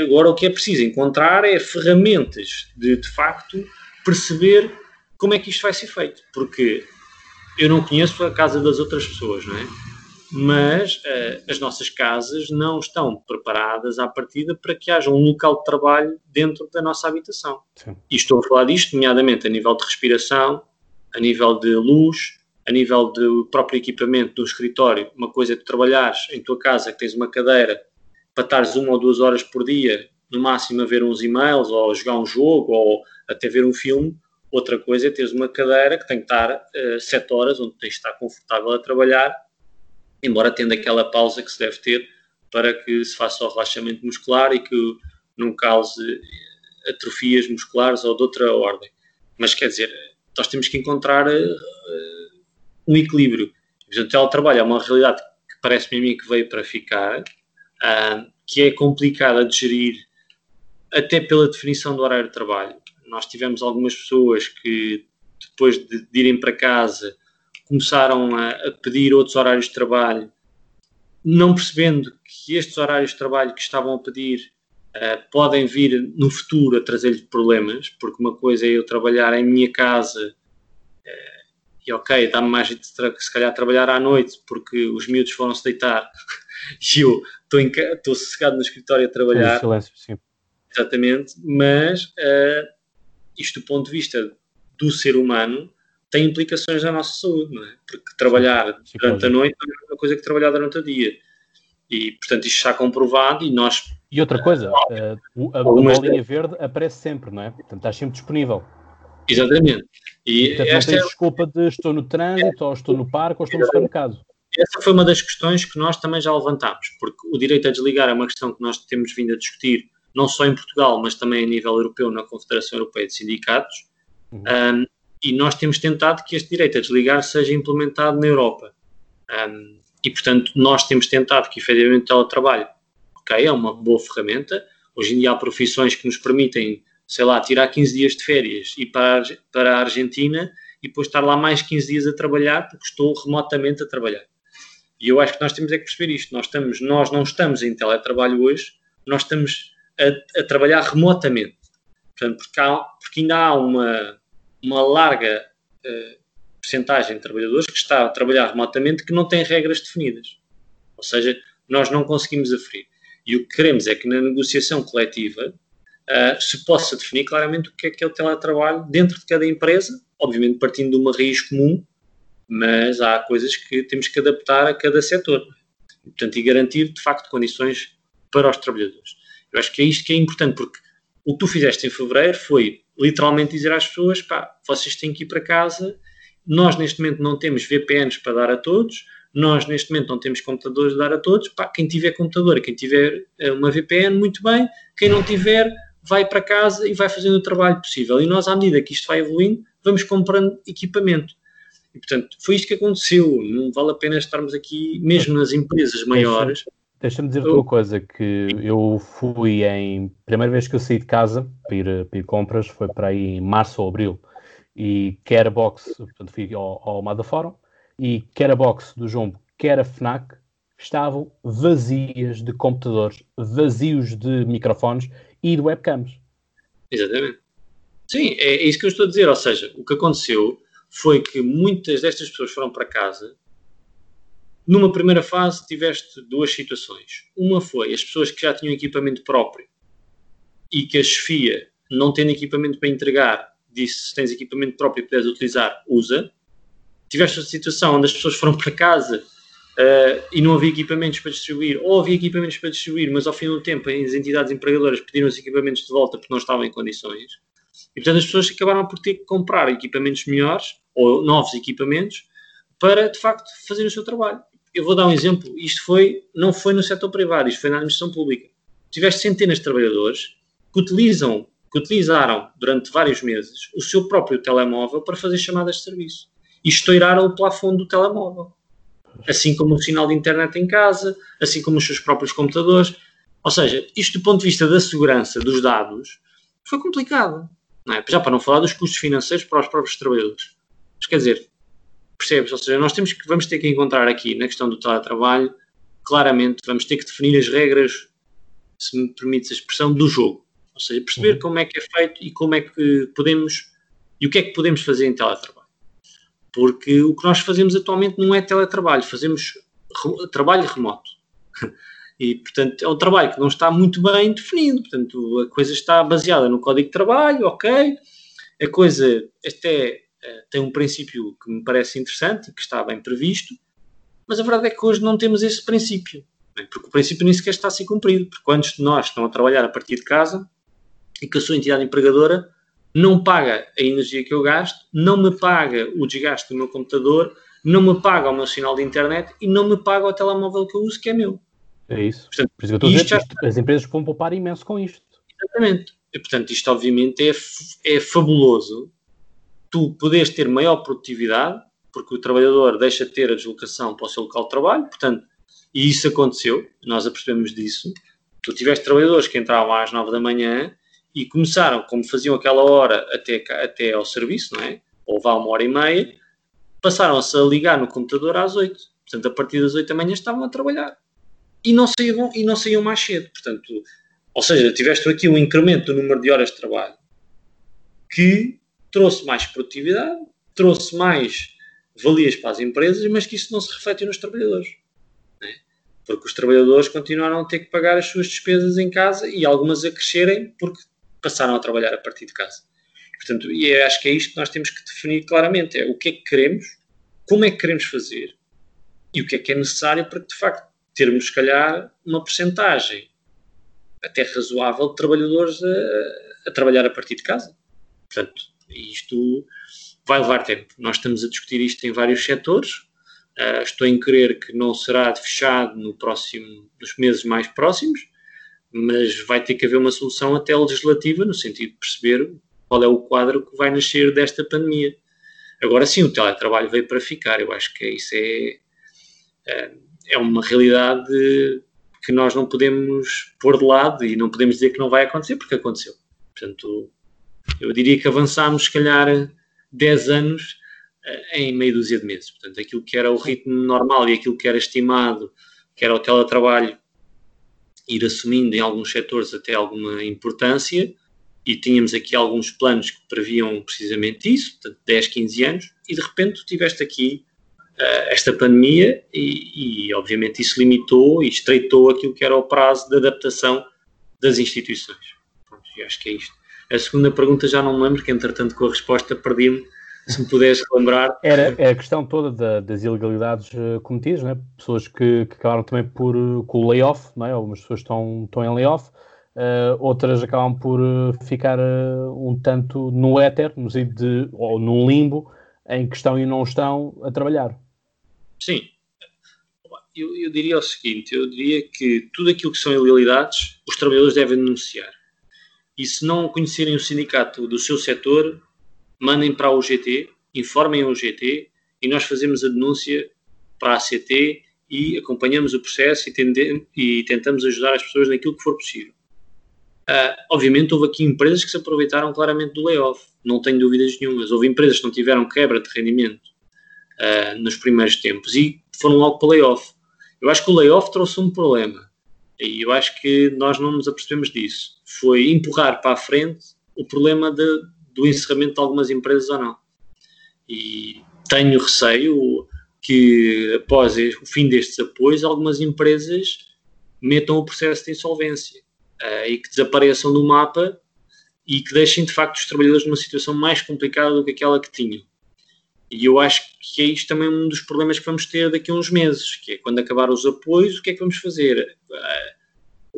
Speaker 2: agora o que é preciso encontrar é ferramentas de, de facto, perceber como é que isto vai ser feito, porque eu não conheço a casa das outras pessoas, não é? Mas uh, as nossas casas não estão preparadas à partida para que haja um local de trabalho dentro da nossa habitação. Sim. E estou a falar disto, nomeadamente a nível de respiração, a nível de luz, a nível do próprio equipamento do escritório. Uma coisa é tu trabalhares em tua casa, que tens uma cadeira para estares uma ou duas horas por dia, no máximo a ver uns e-mails, ou a jogar um jogo, ou até ver um filme Outra coisa é teres uma cadeira que tem que estar uh, sete horas, onde tens de estar confortável a trabalhar, embora tendo aquela pausa que se deve ter para que se faça o relaxamento muscular e que não cause atrofias musculares ou de outra ordem. Mas quer dizer, nós temos que encontrar uh, um equilíbrio. O teletrabalho é uma realidade que parece-me a mim que veio para ficar, uh, que é complicada de gerir até pela definição do horário de trabalho nós tivemos algumas pessoas que, depois de, de irem para casa, começaram a, a, pedir outros horários de trabalho, não percebendo que estes horários de trabalho que estavam a pedir uh, podem vir no futuro a trazer-lhes problemas, porque uma coisa é eu trabalhar em minha casa uh, e ok, dá-me mais de se calhar trabalhar à noite porque os miúdos foram-se deitar e eu estou sossegado no escritório a trabalhar. Sim. Exatamente, mas uh, isto do ponto de vista do ser humano tem implicações na nossa saúde, não é? Porque trabalhar Sim, durante a noite é a mesma coisa que trabalhar durante o dia. E, portanto, isto está comprovado e nós...
Speaker 1: E outra coisa, uh, a, a bolinha verde aparece sempre, não é? Portanto, está sempre disponível.
Speaker 2: Exatamente.
Speaker 1: E portanto, não tens é... desculpa de estou no trânsito, é. ou estou no parque, ou estou no supermercado.
Speaker 2: Essa foi uma das questões que nós também já levantámos, porque o direito a desligar é uma questão que nós temos vindo a discutir não só em Portugal, mas também a nível europeu, na Confederação Europeia de Sindicatos. Uhum. Um, e nós temos tentado que este direito a desligar seja implementado na Europa. Um, e, portanto, nós temos tentado que, efetivamente, o teletrabalho, ok, é uma boa ferramenta. Hoje em dia há profissões que nos permitem, sei lá, tirar 15 dias de férias e ir para, para a Argentina e depois estar lá mais 15 dias a trabalhar porque estou remotamente a trabalhar. E eu acho que nós temos é que perceber isto. Nós, estamos, nós não estamos em teletrabalho hoje, nós estamos a, a trabalhar remotamente. Portanto, porque, há, porque, ainda há uma, uma larga uh, percentagem de trabalhadores que está a trabalhar remotamente que não tem regras definidas. Ou seja, nós não conseguimos aferir. E o que queremos é que na negociação coletiva uh, se possa definir claramente o que é que é o teletrabalho dentro de cada empresa, obviamente partindo de uma raiz comum, mas há coisas que temos que adaptar a cada setor. portanto, e garantir, de facto, condições para os trabalhadores. Eu acho que é isto que é importante, porque o que tu fizeste em fevereiro foi literalmente dizer às pessoas: pá, vocês têm que ir para casa. Nós, neste momento, não temos VPNs para dar a todos. Nós, neste momento, não temos computadores a dar a todos. Pá, quem tiver computador, quem tiver eh, uma VPN, muito bem. Quem não tiver, vai para casa e vai fazendo o trabalho possível. E nós, à medida que isto vai evoluindo, vamos comprando equipamento. E, portanto, foi isto que aconteceu. Não vale a pena estarmos aqui, mesmo nas empresas maiores,
Speaker 1: Deixa-me dizer-te uma coisa, que eu fui em... Primeira vez que eu saí de casa para ir, para ir compras foi para aí em março ou abril. E quer a box, portanto fui ao, ao Mada Fórum, e quer a box do Jumbo, quer a FNAC, estavam vazias de computadores, vazios de microfones e de webcams.
Speaker 2: Exatamente. Sim, é, é isso que eu estou a dizer. Ou seja, o que aconteceu foi que muitas destas pessoas foram para casa numa primeira fase tiveste duas situações. Uma foi as pessoas que já tinham equipamento próprio e que a chefia, não tendo equipamento para entregar, disse se tens equipamento próprio e puderes utilizar, usa. Tiveste a situação onde as pessoas foram para casa uh, e não havia equipamentos para distribuir, ou havia equipamentos para distribuir, mas ao fim do tempo as entidades empregadoras pediram os equipamentos de volta porque não estavam em condições. E portanto as pessoas acabaram por ter que comprar equipamentos melhores ou novos equipamentos para de facto fazer o seu trabalho. Eu vou dar um exemplo, isto foi, não foi no setor privado, isto foi na administração pública. Tiveste centenas de trabalhadores que utilizam, que utilizaram durante vários meses o seu próprio telemóvel para fazer chamadas de serviço e estouraram o plafond do telemóvel assim como o sinal de internet em casa, assim como os seus próprios computadores. Ou seja, isto do ponto de vista da segurança dos dados foi complicado. Não é? Já para não falar dos custos financeiros para os próprios trabalhadores. Mas quer dizer, percebes? Ou seja, nós temos que, vamos ter que encontrar aqui na questão do teletrabalho, claramente vamos ter que definir as regras, se me permites a expressão, do jogo. Ou seja, perceber uhum. como é que é feito e como é que podemos e o que é que podemos fazer em teletrabalho porque o que nós fazemos atualmente não é teletrabalho, fazemos re trabalho remoto. E, portanto, é um trabalho que não está muito bem definido. Portanto, a coisa está baseada no código de trabalho, ok. A coisa até tem um princípio que me parece interessante e que está bem previsto, mas a verdade é que hoje não temos esse princípio. Né? Porque o princípio nem sequer está a ser cumprido. Porque quantos de nós estão a trabalhar a partir de casa e que a sua entidade empregadora não paga a energia que eu gasto, não me paga o desgaste do meu computador, não me paga o meu sinal de internet e não me paga o telemóvel que eu uso, que é meu.
Speaker 1: É isso. Portanto, Por isso que eu estou a dizer, já... as empresas vão poupar imenso com isto.
Speaker 2: Exatamente. E, portanto, isto obviamente é, é fabuloso. Tu podes ter maior produtividade, porque o trabalhador deixa de ter a deslocação para o seu local de trabalho, portanto, e isso aconteceu, nós apercebemos disso. Tu tiveste trabalhadores que entravam às 9 da manhã e começaram, como faziam aquela hora até, até ao serviço, não é? Ou vá uma hora e meia, passaram-se a ligar no computador às oito. Portanto, a partir das oito da manhã estavam a trabalhar. E não saíam, e não saíam mais cedo. Portanto, ou seja, tiveste aqui um incremento do número de horas de trabalho que trouxe mais produtividade, trouxe mais valias para as empresas, mas que isso não se reflete nos trabalhadores. É? Porque os trabalhadores continuaram a ter que pagar as suas despesas em casa e algumas a crescerem porque passaram a trabalhar a partir de casa. Portanto, e acho que é isto que nós temos que definir claramente: é o que é que queremos, como é que queremos fazer e o que é que é necessário para que, de facto, termos, se calhar, uma percentagem até razoável de trabalhadores a, a trabalhar a partir de casa. Portanto, isto vai levar tempo. Nós estamos a discutir isto em vários setores. Uh, estou em crer que não será fechado no próximo, nos meses mais próximos, mas vai ter que haver uma solução até legislativa, no sentido de perceber qual é o quadro que vai nascer desta pandemia. Agora sim, o teletrabalho veio para ficar, eu acho que isso é, é, é uma realidade que nós não podemos pôr de lado e não podemos dizer que não vai acontecer, porque aconteceu. Portanto, eu diria que avançámos, se calhar, 10 anos eh, em meia dúzia de meses. Portanto, aquilo que era o ritmo normal e aquilo que era estimado, que era o teletrabalho ir assumindo em alguns setores até alguma importância e tínhamos aqui alguns planos que previam precisamente isso, portanto 10, 15 anos, e de repente tiveste aqui uh, esta pandemia e, e, obviamente isso limitou e estreitou aquilo que era o prazo de adaptação das instituições. Pronto, acho que é isto. A segunda pergunta já não me lembro, que entretanto com a resposta perdi-me se me pudesse lembrar.
Speaker 1: Era é a questão toda da, das ilegalidades uh, cometidas, né? pessoas que, que, acabaram também por, uh, com o layoff, não é? algumas pessoas estão, estão em layoff, uh, outras acabam por ficar um tanto no éter, no de, ou num limbo, em que estão e não estão a trabalhar.
Speaker 2: Sim. Eu, eu diria o seguinte, eu diria que tudo aquilo que são ilegalidades, os trabalhadores devem denunciar. E se não conhecerem o sindicato do seu setor, mandem para o GT, informem o GT e nós fazemos a denúncia para a ACT e acompanhamos o processo e, tendem, e tentamos ajudar as pessoas naquilo que for possível. Uh, obviamente houve aqui empresas que se aproveitaram claramente do layoff, não tenho dúvidas nenhumas. Houve empresas que não tiveram quebra de rendimento uh, nos primeiros tempos e foram logo para o layoff. Eu acho que o layoff trouxe um problema e eu acho que nós não nos apercebemos disso. Foi empurrar para a frente o problema de, do encerramento de algumas empresas ou não. E tenho receio que após o fim destes apoios, algumas empresas metam o processo de insolvência uh, e que desapareçam do mapa e que deixem de facto os trabalhadores numa situação mais complicada do que aquela que tinham. E eu acho que é isto também um dos problemas que vamos ter daqui a uns meses, que é quando acabar os apoios, o que é que vamos fazer? Uh,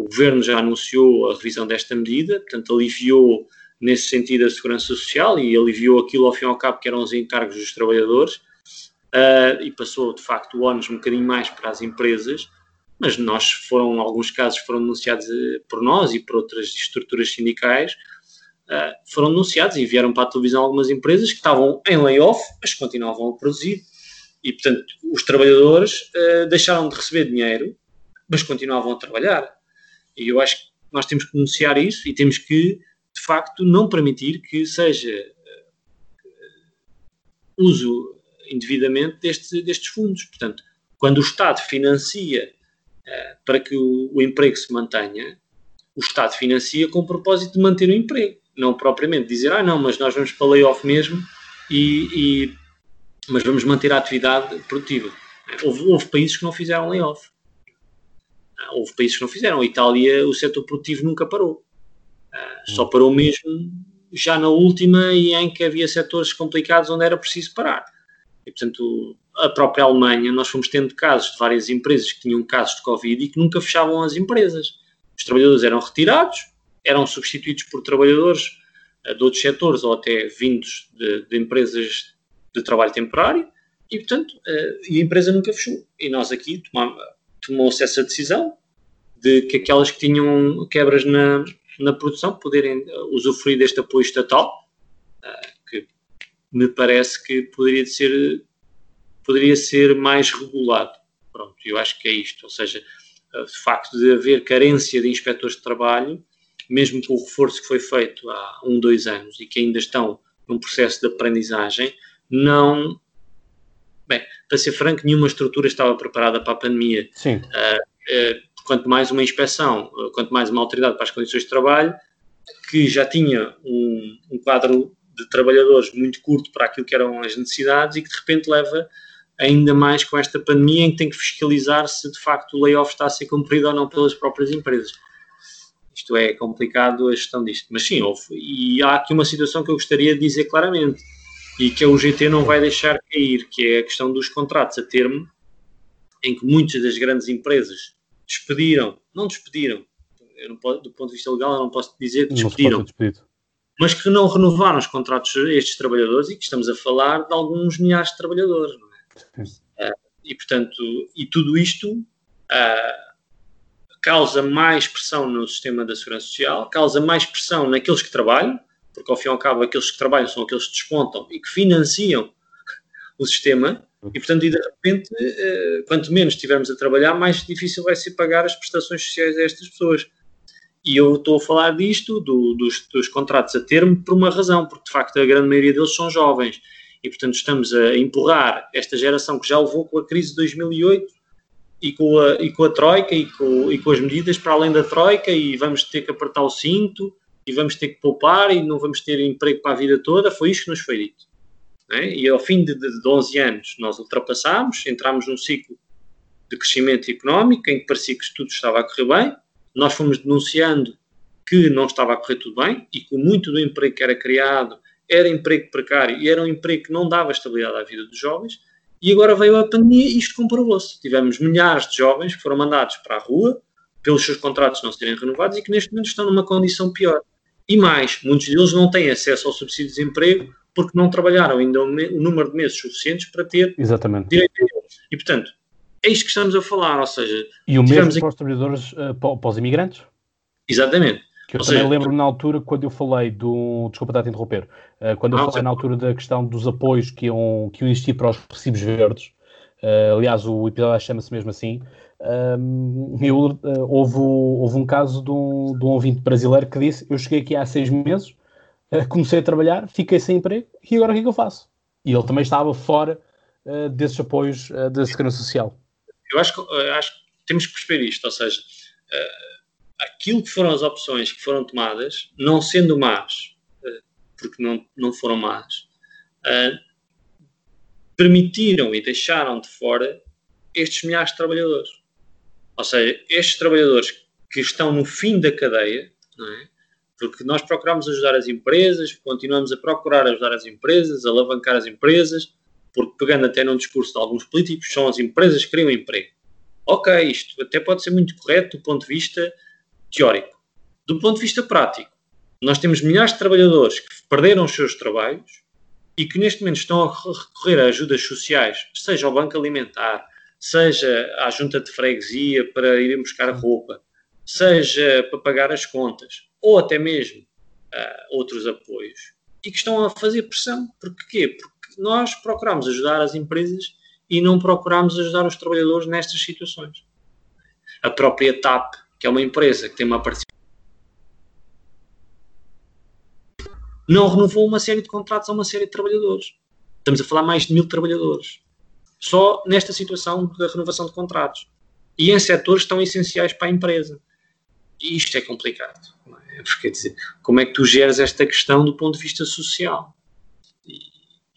Speaker 2: o Governo já anunciou a revisão desta medida, portanto aliviou nesse sentido a segurança social e aliviou aquilo ao fim e ao cabo que eram os encargos dos trabalhadores uh, e passou de facto o ónus um bocadinho mais para as empresas, mas nós foram, alguns casos foram denunciados eh, por nós e por outras estruturas sindicais, uh, foram denunciados e vieram para a televisão algumas empresas que estavam em layoff, mas continuavam a produzir. E, portanto, os trabalhadores uh, deixaram de receber dinheiro, mas continuavam a trabalhar. E eu acho que nós temos que denunciar isso e temos que, de facto, não permitir que seja uh, uso indevidamente deste, destes fundos. Portanto, quando o Estado financia para que o, o, emprego se mantenha, o Estado financia com o propósito de manter o emprego, não propriamente dizer, ah, não, mas nós vamos para layoff mesmo e, e mas vamos manter a atividade produtiva. Houve, houve países que não fizeram layoff. Houve países que não fizeram. A Itália, o setor produtivo nunca parou. Uh, só parou mesmo já na última e em que havia setores complicados onde era preciso parar. E, portanto, a própria Alemanha, nós fomos tendo casos de várias empresas que tinham casos de Covid e que nunca fechavam as empresas. Os trabalhadores eram retirados, eram substituídos por trabalhadores uh, de outros setores ou até vindos de, de empresas de trabalho temporário e, portanto, uh, e a empresa nunca fechou. E nós aqui tomou-se essa decisão de que aquelas que tinham quebras na, na produção poderem usufruir deste apoio estatal, que me parece que poderia ser, poderia ser mais regulado. Pronto, eu acho que é isto, ou seja, o facto de haver carência de inspectores de trabalho, mesmo com o reforço que foi feito há um, dois anos e que ainda estão num processo de aprendizagem, não Bem, para ser franco, nenhuma estrutura estava preparada para a pandemia.
Speaker 1: Sim. Uh,
Speaker 2: uh, quanto mais uma inspeção, quanto mais uma autoridade para as condições de trabalho, que já tinha um, um, quadro de trabalhadores muito curto para aquilo que eram as necessidades e que de repente leva ainda mais com esta pandemia em que tem que fiscalizar se de facto o layoff está a ser cumprido ou não pelas próprias empresas. Isto é complicado a gestão disto. Mas sim, houve. E há aqui uma situação que eu gostaria de dizer claramente e que a UGT não vai deixar cair, que é a questão dos contratos a termo, em que muitas das grandes empresas despediram, não despediram, não posso, do ponto de vista legal eu não posso dizer que despediram, mas que não renovaram os contratos a estes trabalhadores e que estamos a falar de alguns milhares de trabalhadores. É? Uh, e, portanto, e tudo isto uh, causa mais pressão no sistema da segurança social, causa mais pressão naqueles que trabalham, porque ao fim e ao cabo aqueles que trabalham são aqueles que descontam e que financiam o sistema, e portanto, e de repente, eh, quanto menos estivermos a trabalhar, mais difícil vai ser pagar as prestações sociais a estas pessoas. E eu estou a falar disto, do, dos, dos, contratos a termo, por uma razão, porque de facto a grande maioria deles são jovens. E portanto estamos a empurrar esta geração que já levou com a crise de 2008 e com a, e com a Troika e com, e com as medidas para além da Troika e vamos ter que apertar o cinto e vamos ter que poupar e não vamos ter emprego para a vida toda, foi isto que nos foi dito. É? E ao fim de, de, de 11 anos nós ultrapassámos, entramos num ciclo de crescimento económico em que parecia que tudo estava a correr bem, nós fomos denunciando que não estava a correr tudo bem e que muito do emprego que era criado era emprego precário e era um emprego que não dava estabilidade à vida dos jovens, e agora veio a pandemia e isto comprovou-se. Tivemos milhares de jovens que foram mandados para a rua pelos seus contratos não serem renovados e que neste momento estão numa condição pior. E mais, muitos deles não têm acesso ao subsídio de desemprego porque não trabalharam ainda o, número de meses suficientes para ter
Speaker 1: Exatamente.
Speaker 2: direito a eles. E, portanto, é isto que estamos a falar, ou seja...
Speaker 1: E o mesmo para os trabalhadores, uh, para os imigrantes?
Speaker 2: Exatamente.
Speaker 1: Que eu ou também lembro na altura, quando eu falei do... Desculpa estar a interromper. Uh, quando eu falei na altura da questão dos apoios que iam, que iam existir para os recibos verdes, uh, aliás, o episódio chama-se mesmo assim, um, eu, uh, houve, houve um caso de um, de um ouvinte brasileiro que disse: Eu cheguei aqui há seis meses, uh, comecei a trabalhar, fiquei sem emprego e agora o que é que eu faço? E ele também estava fora uh, desses apoios da Segurança Social.
Speaker 2: Eu acho que, acho que temos que perceber isto, ou seja, aquilo que foram as opções que foram tomadas, não sendo más, porque não, não foram más, permitiram e deixaram de fora estes milhares de trabalhadores. Ou seja, estes trabalhadores que estão no fim da cadeia, é? porque nós procuramos ajudar as empresas, continuamos a procurar ajudar as empresas, alavancar as empresas, porque pegando até num discurso de alguns políticos, são as empresas que criam emprego. Ok, isto até pode ser muito correto do ponto de vista teórico. Do ponto de vista prático, nós temos milhares de trabalhadores que perderam os seus trabalhos e que neste momento estão a recorrer a ajudas sociais, seja ao banco alimentar, seja à junta de freguesia para irem buscar roupa, seja para pagar as contas, ou até mesmo uh, outros apoios, e que estão a fazer pressão. Porquê? Porque nós procuramos ajudar as empresas e não procuramos ajudar os trabalhadores nestas situações. A própria TAP, que é uma empresa que tem uma participação, não renovou uma série de contratos a uma série de trabalhadores. Estamos a falar mais de mil trabalhadores. Só nesta situação da renovação de contratos. E em setores tão essenciais para a empresa. E isto é complicado. É? Porque, dizer, como é que tu geres esta questão do ponto de vista social?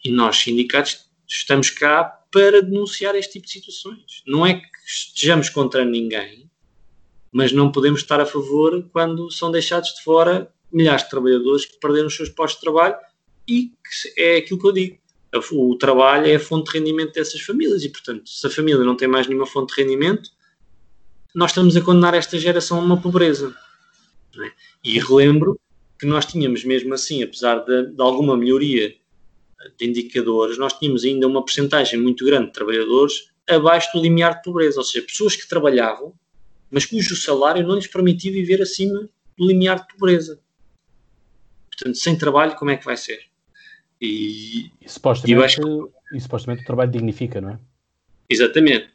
Speaker 2: E nós, sindicatos, estamos cá para denunciar este tipo de situações. Não é que estejamos contra ninguém, mas não podemos estar a favor quando são deixados de fora milhares de trabalhadores que perderam os seus postos de trabalho e que é aquilo que eu digo. O trabalho é a fonte de rendimento dessas famílias e, portanto, se a família não tem mais nenhuma fonte de rendimento, nós estamos a condenar esta geração a uma pobreza. É? E relembro que nós tínhamos mesmo assim, apesar de, de alguma melhoria de indicadores, nós tínhamos ainda uma porcentagem muito grande de trabalhadores abaixo do limiar de pobreza, ou seja, pessoas que trabalhavam, mas cujo salário não lhes permitia viver acima do limiar de pobreza. Portanto, sem trabalho, como é que vai ser?
Speaker 1: E, e supostamente, e acho... e supostamente o trabalho dignifica, não é?
Speaker 2: Exatamente.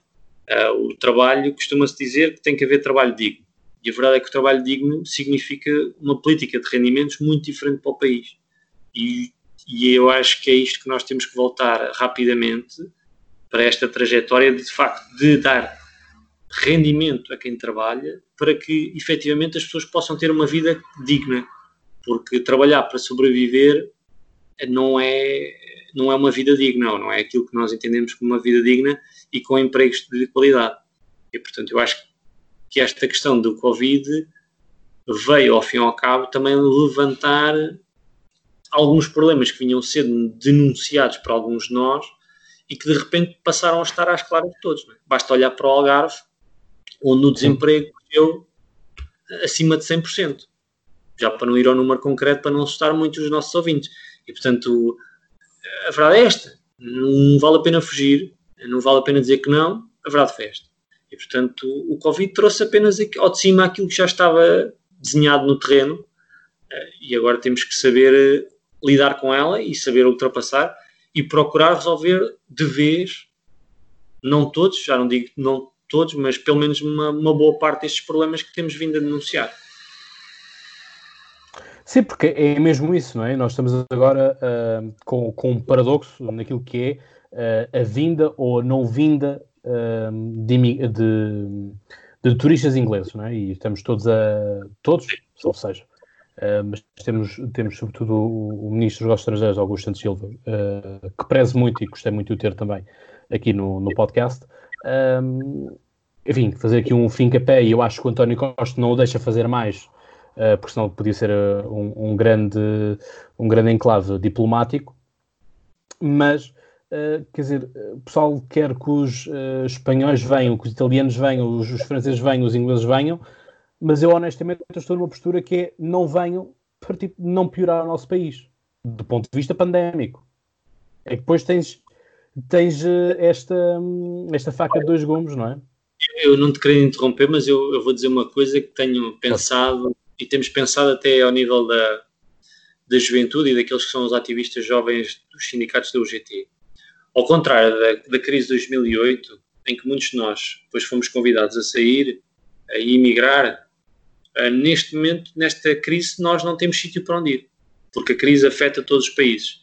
Speaker 2: Uh, o trabalho, costuma-se dizer que tem que haver trabalho digno. E a verdade é que o trabalho digno significa uma política de rendimentos muito diferente para o país. E e eu acho que é isto que nós temos que voltar rapidamente para esta trajetória de, de facto de dar rendimento a quem trabalha para que efetivamente as pessoas possam ter uma vida digna porque trabalhar para sobreviver não é não é uma vida digna não é aquilo que nós entendemos como uma vida digna e com empregos de qualidade e portanto eu acho que esta questão do Covid veio ao fim e ao cabo também levantar alguns problemas que vinham sendo denunciados por alguns de nós e que de repente passaram a estar às claras de todos. É? Basta olhar para o Algarve, onde o desemprego cresceu acima de 100%. Já para não ir ao número concreto, para não assustar muito os nossos ouvintes. E portanto, a verdade é esta. Não vale a pena fugir, não vale a pena dizer que não, a verdade foi esta. E portanto, o Covid trouxe apenas ao de cima aquilo que já estava desenhado no terreno eh, e agora temos que saber lidar com ela e saber ultrapassar e procurar resolver de vez, não todos, já não digo não todos, mas pelo menos uma, uma boa parte destes problemas que temos vindo a denunciar.
Speaker 1: Sim, porque é mesmo isso, não é? Nós estamos agora uh, com, com um paradoxo naquilo que é uh, a vinda ou a não vinda uh, de, de, de, turistas ingleses, não é? E estamos todos a. todos, ou seja, mas temos, temos sobretudo o, o Ministro dos Negócios Estrangeiros, Augusto Santos Silva, que preze muito e gostei muito de o ter também aqui no, no podcast. Um, enfim, fazer aqui um fim capé e eu acho que o António Costa não o deixa fazer mais, uh, porque senão podia ser um, um, grande, um grande enclave diplomático. Mas, quer dizer, o pessoal quer que os espanhóis venham, que os italianos venham, os, os franceses venham, os ingleses venham, mas eu honestamente estou numa postura que é não venham para tipo, não piorar o nosso país, do ponto de vista pandémico. É que depois tens, tens eh, esta, esta faca de dois gumes, não é?
Speaker 2: Eu não te queria interromper, mas eu, eu vou dizer uma coisa que tenho pensado e temos pensado até ao nível da, da juventude e daqueles que são os ativistas jovens dos sindicatos da UGT. Ao contrário da, da crise de 2008, em que muitos de nós depois fomos convidados a sair, a emigrar, Uh, neste momento, nesta crise, nós não temos sítio para onde ir, porque a crise afeta todos os países.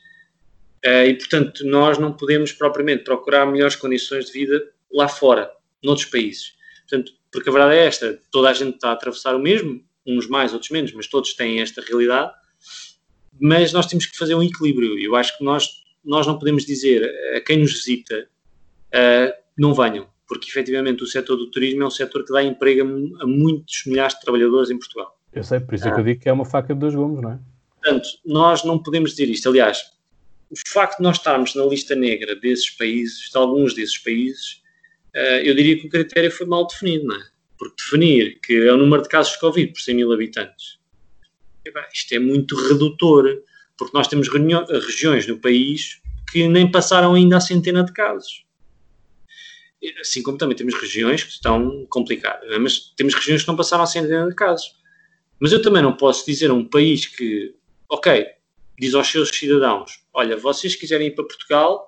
Speaker 2: Uh, e, portanto, nós não podemos propriamente procurar melhores condições de vida lá fora, noutros países. Portanto, porque a verdade é esta: toda a gente está a atravessar o mesmo, uns mais, outros menos, mas todos têm esta realidade. Mas nós temos que fazer um equilíbrio. Eu acho que nós nós não podemos dizer a quem nos visita uh, não venham, porque efetivamente o setor do turismo é um setor que dá emprego a, a muitos milhares de trabalhadores em Portugal.
Speaker 1: Eu sei, por isso é que eu digo que é uma faca de dois gumes, não é?
Speaker 2: Portanto, nós não podemos dizer isto. Aliás, o facto de nós estarmos na lista negra desses países, de alguns desses países, uh, eu diria que o critério foi mal definido, não é? Porque definir que é o número de casos de Covid por 100 mil habitantes, isto é muito redutor, porque nós temos regiões no país que nem passaram ainda a centena de casos. Assim como também temos regiões que estão complicadas, é? mas temos regiões que não passaram a centena de casos. Mas eu também não posso dizer a um país que, ok, diz aos seus cidadãos: olha, vocês quiserem ir para Portugal,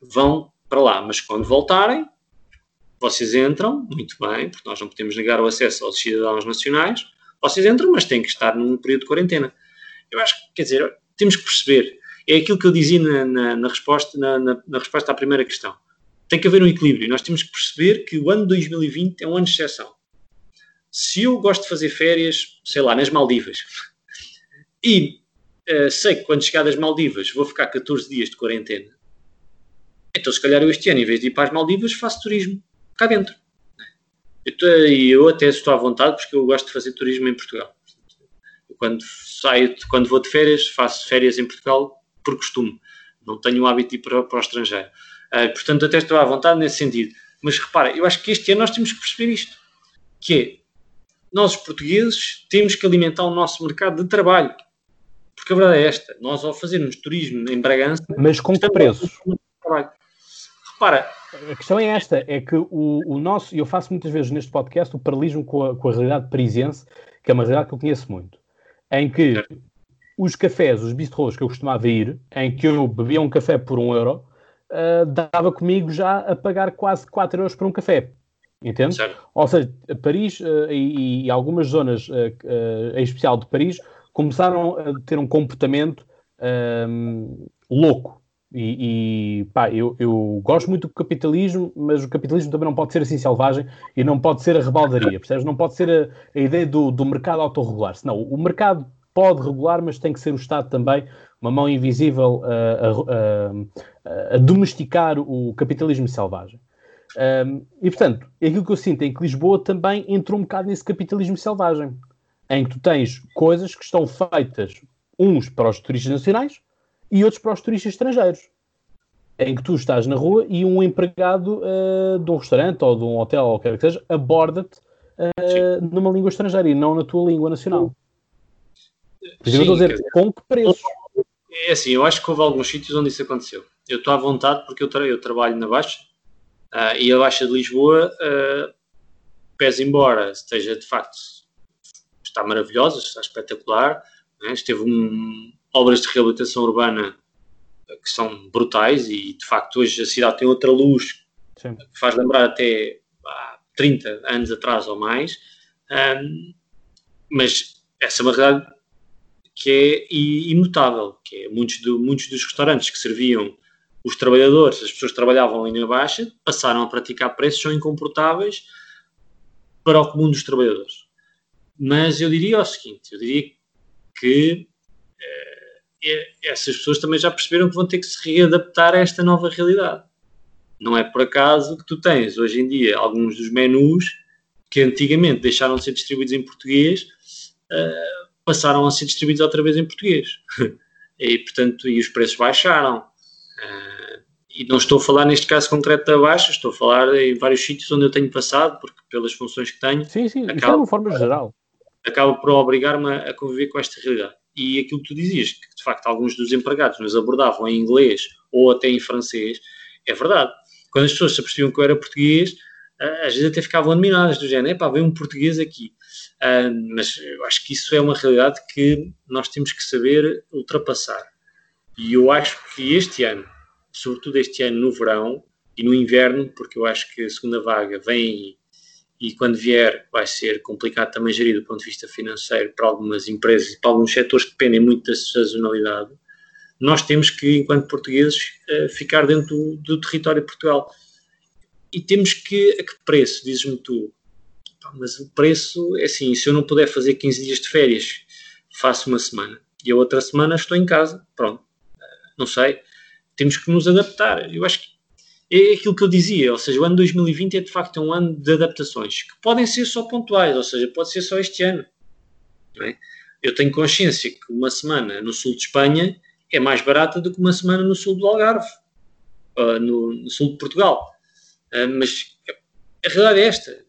Speaker 2: vão para lá, mas quando voltarem, vocês entram, muito bem, porque nós não podemos negar o acesso aos cidadãos nacionais, vocês entram, mas têm que estar num período de quarentena. Eu acho que, quer dizer, temos que perceber, é aquilo que eu dizia na, na, na resposta, na, na, resposta à primeira questão. Tem que haver um equilíbrio. Nós temos que perceber que o ano 2020 é um ano de exceção. Se eu gosto de fazer férias, sei lá, nas Maldivas, e uh, sei que quando chegar das Maldivas vou ficar 14 dias de quarentena. Então, se calhar eu este ano, em vez de ir para as Maldivas, faço turismo cá dentro. E eu, eu até estou à vontade porque eu gosto de fazer turismo em Portugal. Quando saio, quando vou de férias, faço férias em Portugal por costume. Não tenho o hábito de ir para, para o estrangeiro. Uh, portanto, até estou à vontade nesse sentido. Mas repara, eu acho que este ano nós temos que perceber isto. Que é, nós os portugueses temos que alimentar o nosso mercado de trabalho. Porque a verdade é esta, nós ao fazermos turismo em Bragança...
Speaker 1: Mas com que preços? Repara... A questão é esta, é que o, o nosso, e eu faço muitas vezes neste podcast, o paralelismo com a, com a realidade parisiense, que é uma realidade que eu conheço muito, em que os cafés, os bistrôs que eu costumava ir, em que eu bebia um café por um euro, uh, dava comigo já a pagar quase 4 euros por um café. Entende? Certo. Ou seja, Paris uh, e, e, algumas zonas, uh, em especial de Paris, começaram a ter um comportamento um, louco. E, e pá, eu, eu, gosto muito do capitalismo, mas o capitalismo também não pode ser assim selvagem e não pode ser a rebaldaria, percebes? Não pode ser a, a ideia do, do mercado autorregular. Senão, o mercado pode regular, mas tem que ser o Estado também, uma mão invisível, a, a, a domesticar o capitalismo selvagem. Um, e portanto, aquilo que eu sinto é que Lisboa também entrou um bocado nesse capitalismo selvagem em que tu tens coisas que estão feitas uns para os turistas nacionais e outros para os turistas estrangeiros. Em que tu estás na rua e um empregado uh, de um restaurante ou de um hotel ou o que quer que seja aborda-te uh, numa língua estrangeira e não na tua língua nacional. Por exemplo, estou a dizer, com que preço?
Speaker 2: É assim, eu acho que houve alguns sítios onde isso aconteceu. Eu estou à vontade porque eu, tra eu trabalho na Baixa uh, e a Baixa de Lisboa, uh, pese embora esteja de facto está maravilhosa, está espetacular. Né? Esteve um, obras de reabilitação urbana que são brutais e, de facto, hoje a cidade tem outra luz Sim. que faz lembrar até há 30 anos atrás ou mais. Um, mas essa é uma realidade que é imutável, que é muitos, do, muitos dos restaurantes que serviam os trabalhadores, as pessoas que trabalhavam ali na Baixa, passaram a praticar preços são incomportáveis para o comum dos trabalhadores. Mas eu diria o seguinte: eu diria que eh, essas pessoas também já perceberam que vão ter que se readaptar a esta nova realidade. Não é por acaso que tu tens hoje em dia alguns dos menus que antigamente deixaram de ser distribuídos em português, uh, passaram a ser distribuídos outra vez em português. e, portanto, e os preços baixaram. Uh, e não estou a falar neste caso concreto da baixa, estou a falar em vários sítios onde eu tenho passado, porque pelas funções que tenho.
Speaker 1: Sim, sim, isso é uma forma geral
Speaker 2: acaba por obrigar-me a conviver com esta realidade. E aquilo que tu dizias, que de facto alguns dos empregados nos abordavam em inglês ou até em francês, é verdade. Quando as pessoas se apercebiam que eu era português, às vezes até ficavam admiradas, do género, pá, vem um português aqui. Uh, mas eu acho que isso é uma realidade que nós temos que saber ultrapassar. E eu acho que este ano, sobretudo este ano no verão e no inverno, porque eu acho que a segunda vaga vem e quando vier vai ser complicado também gerir do ponto de vista financeiro para algumas empresas e para alguns setores que dependem muito da sazonalidade, nós temos que, enquanto portugueses, eh, ficar dentro do, do território de Portugal. E temos que, a que preço, dizes-me tu? Mas o preço é assim, se eu não puder fazer 15 dias de férias, faço uma semana. E a outra semana estou em casa, pronto. Não sei. temos que nos adaptar. Eu acho que é aquilo que eu dizia, ou seja, o ano 2020 é de facto um ano de adaptações, que podem ser só pontuais, ou seja, pode ser só este ano. É? Eu tenho consciência que uma semana no sul de Espanha é mais barata do que uma semana no sul do Algarve, no, no, sul de Portugal. Uh, mas a realidade é esta.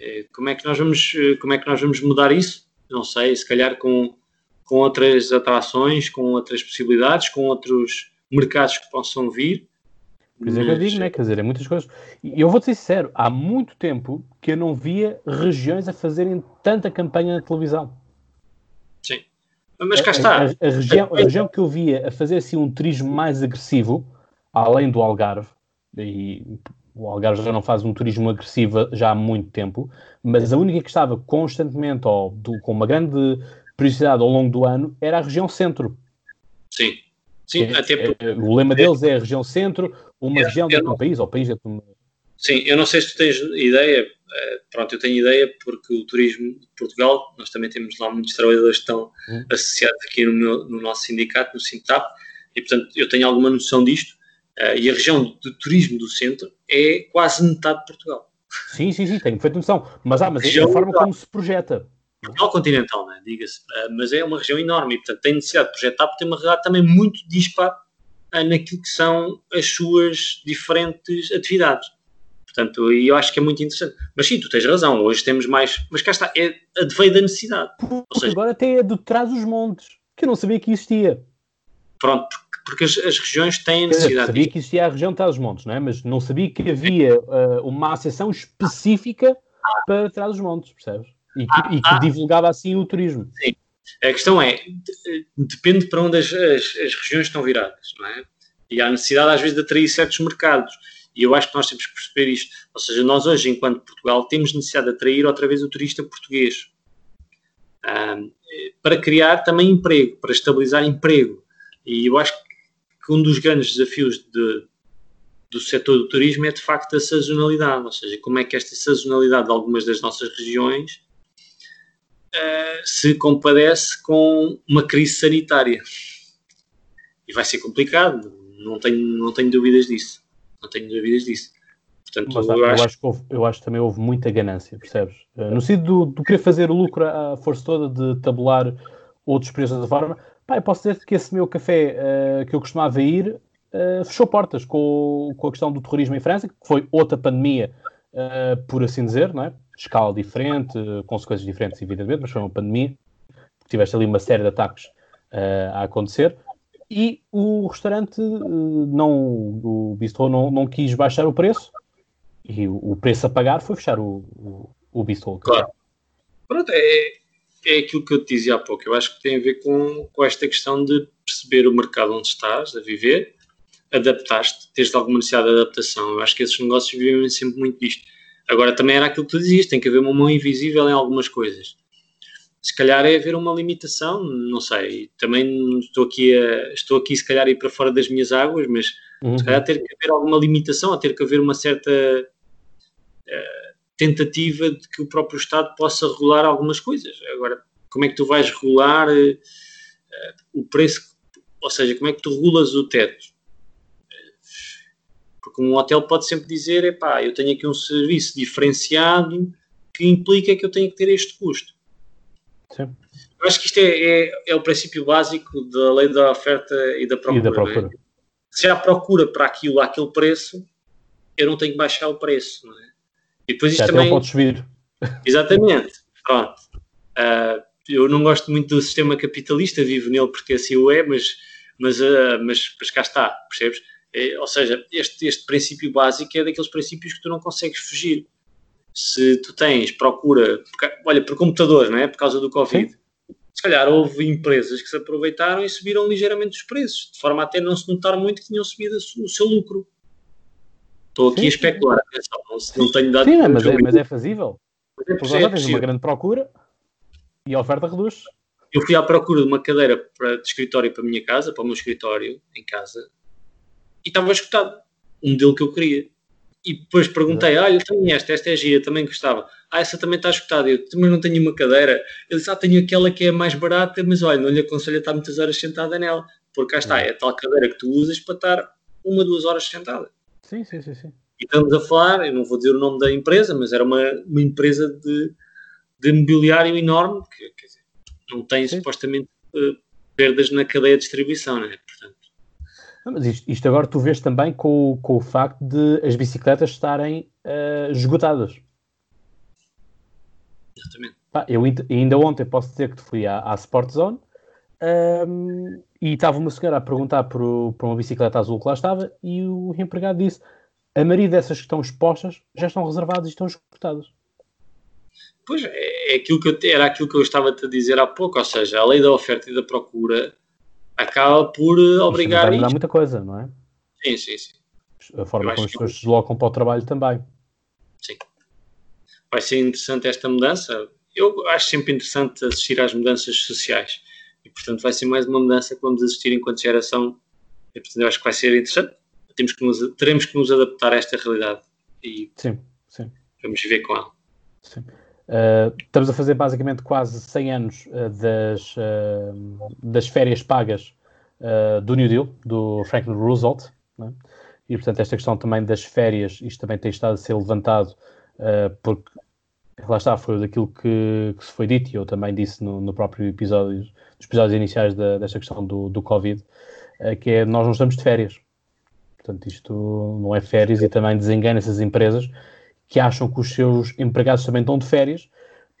Speaker 2: É, como, é que nós vamos, como é que nós vamos mudar isso? Não sei, se calhar com, com outras atrações, com outras possibilidades, com outros mercados que possam vir
Speaker 1: por isso é que eu digo, né? Quer dizer, é muitas coisas. E eu vou ser sincero, há muito tempo que eu não via regiões a fazerem tanta campanha na televisão.
Speaker 2: Sim. Mas cá está.
Speaker 1: A, a, a, região, a região que eu via a fazer assim um turismo mais agressivo, além do Algarve, e o Algarve já não faz um turismo agressivo já há muito tempo, mas a única que estava constantemente ou do, com uma grande periodicidade ao longo do ano era a região centro.
Speaker 2: Sim. Sim,
Speaker 1: é, até é, o lema deles é a região centro, uma região dentro do país, ou país dentro do
Speaker 2: Sim, eu não sei se tu tens ideia, eh, pronto, eu tenho ideia porque o turismo de Portugal, nós também temos lá muitos trabalhadores que estão hum. associados aqui no, meu, no nosso sindicato, no Sintap, e portanto eu tenho alguma noção disto, uh, e a região de turismo do centro é quase metade de Portugal.
Speaker 1: Sim, sim, sim, tenho feito noção, mas, ah, mas é a forma como se projeta.
Speaker 2: Portugal continental, né, diga-se, uh, mas é uma região enorme e, portanto, tem necessidade de projetar porque tem uma realidade também muito dispar naquilo que são as suas diferentes atividades. Portanto, eu acho que é muito interessante. Mas sim, tu tens razão, hoje temos mais. Mas cá está, é, veio da necessidade.
Speaker 1: Seja, agora até é do trás dos montes, que eu não sabia que existia.
Speaker 2: Pronto, porque as, as regiões têm a necessidade. Eu
Speaker 1: sabia que existia a região de trás dos montes, não é? mas não sabia que havia uh, uma associação específica para trás dos montes, percebes? E que, ah, e que ah, divulgava assim o turismo.
Speaker 2: Sim. A questão é, depende para onde as, as, as, regiões estão viradas, não é? E há necessidade às vezes de atrair certos mercados. E eu acho que nós temos que perceber isto. Ou seja, nós hoje, enquanto Portugal, temos necessidade de atrair outra vez o turista português. Um, para criar também emprego, para estabilizar emprego. E eu acho que um dos grandes desafios de, do setor do turismo é de facto a sazonalidade, ou seja, como é que esta sazonalidade de algumas das nossas regiões uh, se compadece com uma crise sanitária. E vai ser complicado, não tenho, não tenho dúvidas disso. Não tenho dúvidas disso.
Speaker 1: Portanto, Mas, eu, acho... que houve, eu acho que também houve muita ganância, percebes? Uh, no sentido do, querer fazer o lucro à força toda de tabular outros preços da forma. Pá, eu posso dizer que esse meu café uh, que eu costumava ir uh, fechou portas com, com a questão do terrorismo em França, que foi outra pandemia, por assim dizer, não é? Escala diferente, consequências diferentes, evidentemente, mas foi uma pandemia. Tiveste ali uma série de ataques uh, a acontecer. E o restaurante, uh, não, o Bistro não, não quis baixar o preço. E o, o preço a pagar foi fechar o, o, o.
Speaker 2: Claro. Pronto, é, é aquilo que eu te dizia há pouco. Eu acho que tem a ver com, com esta questão de perceber o mercado onde estás a viver, adaptaste, tens alguma necessidade de adaptação. Eu acho que esses negócios vivem sempre muito disto. Agora também era aquilo que tu dizias, tem que haver uma mão invisível em algumas coisas. Se calhar é haver uma limitação, não sei. Também estou aqui, a, estou aqui se calhar a ir para fora das minhas águas, mas uhum. se calhar ter que haver alguma limitação, a ter que haver uma certa uh, tentativa de que o próprio Estado possa regular algumas coisas. Agora, como é que tu vais regular uh, o preço, ou seja, como é que tu regulas o teto? Porque um hotel pode sempre dizer, epá, eu tenho aqui um serviço diferenciado que implica que eu tenho que ter este custo. Sim. Eu acho que isto é, é, é, o princípio básico da lei da oferta e da procura. E da procura. É? Se há procura para aquilo, aquele preço, eu não tenho que baixar o preço. Não é?
Speaker 1: E depois isto Já também. Não pode subir.
Speaker 2: Exatamente. Pronto. Uh, eu não gosto muito do sistema capitalista, vivo nele porque assim o é, mas, mas, uh, mas, mas cá está, percebes? É, ou seja, este, este princípio básico é daqueles princípios que tu não consegues fugir. Se tu tens procura, olha, por computadores, não é? Por causa do Covid, Sim. se calhar houve empresas que se aproveitaram e subiram ligeiramente os preços, de forma a até não se notar muito que tinham subido o seu lucro. Estou aqui Sim. a especular, atenção, não, não tenho dado.
Speaker 1: Sim, mas é, mas é fazível. Mas é, Porque é tens uma grande procura e a oferta reduz.
Speaker 2: Eu fui à procura de uma cadeira para, de escritório para a minha casa, para o meu escritório em casa, e estava escutado. Um modelo que eu queria. E depois perguntei, olha, também esta, esta é gira, também gostava. Ah, essa também está escutada. Eu também não tenho uma cadeira. Ele disse, ah, tenho aquela que é mais barata, mas olha, não lhe aconselho a estar muitas horas sentada nela. porque cá está, é a tal cadeira que tu usas para estar uma, duas horas sentada.
Speaker 1: Sim, sim, sim, sim.
Speaker 2: E estamos a falar, eu não vou dizer o nome da empresa, mas era uma, uma empresa de, de mobiliário enorme, que quer dizer, não tem sim. supostamente uh, perdas na cadeia de distribuição, não é? Portanto,
Speaker 1: mas isto, isto, agora tu vês também com, com o facto de as bicicletas estarem uh, esgotadas.
Speaker 2: Exatamente.
Speaker 1: Pá, eu ainda ontem posso dizer que fui à, à Sport Zone um, e estava uma senhora a perguntar por, por uma bicicleta azul que lá estava e o empregado disse a maioria dessas que estão expostas já estão reservadas e estão esgotadas.
Speaker 2: Pois, é, é aquilo que eu, era aquilo que eu estava a dizer há pouco, ou seja, a lei da oferta e da procura acaba por eh, obrigar.
Speaker 1: Vai muita coisa, não é?
Speaker 2: Sim, sim, sim.
Speaker 1: A forma como as pessoas se deslocam para o trabalho também.
Speaker 2: Sim. Vai ser interessante esta mudança. Eu acho sempre interessante assistir às mudanças sociais. E, portanto, vai ser mais uma mudança que vamos assistir enquanto geração. E, portanto, eu acho que vai ser interessante. Temos que nos, teremos que nos adaptar a esta realidade. E
Speaker 1: sim, sim.
Speaker 2: Vamos viver com ela.
Speaker 1: Sim. Uh, estamos a fazer basicamente quase 100 anos uh, das, uh, das férias pagas do New Deal, do Franklin Roosevelt. Né? E, portanto, esta questão também das férias, isto também tem estado a ser levantado, porque lá está, foi daquilo que, que, se foi dito, e eu também disse no, no próprio episódio, nos episódios iniciais da, desta questão do, do Covid, que é nós não estamos de férias. Portanto, isto não é férias e também desengana essas empresas que acham que os seus empregados também estão de férias,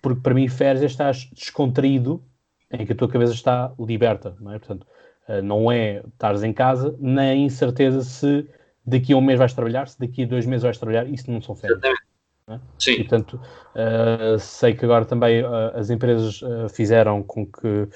Speaker 1: porque para mim férias é estar descontraído em que a tua cabeça está liberta, não é? Portanto, eh, não é estares em casa na incerteza se daqui a um mês vais trabalhar, se daqui a dois meses vais trabalhar, isso não são férias. É?
Speaker 2: Sim. E,
Speaker 1: portanto, uh, sei que agora também uh, as empresas uh, fizeram com que,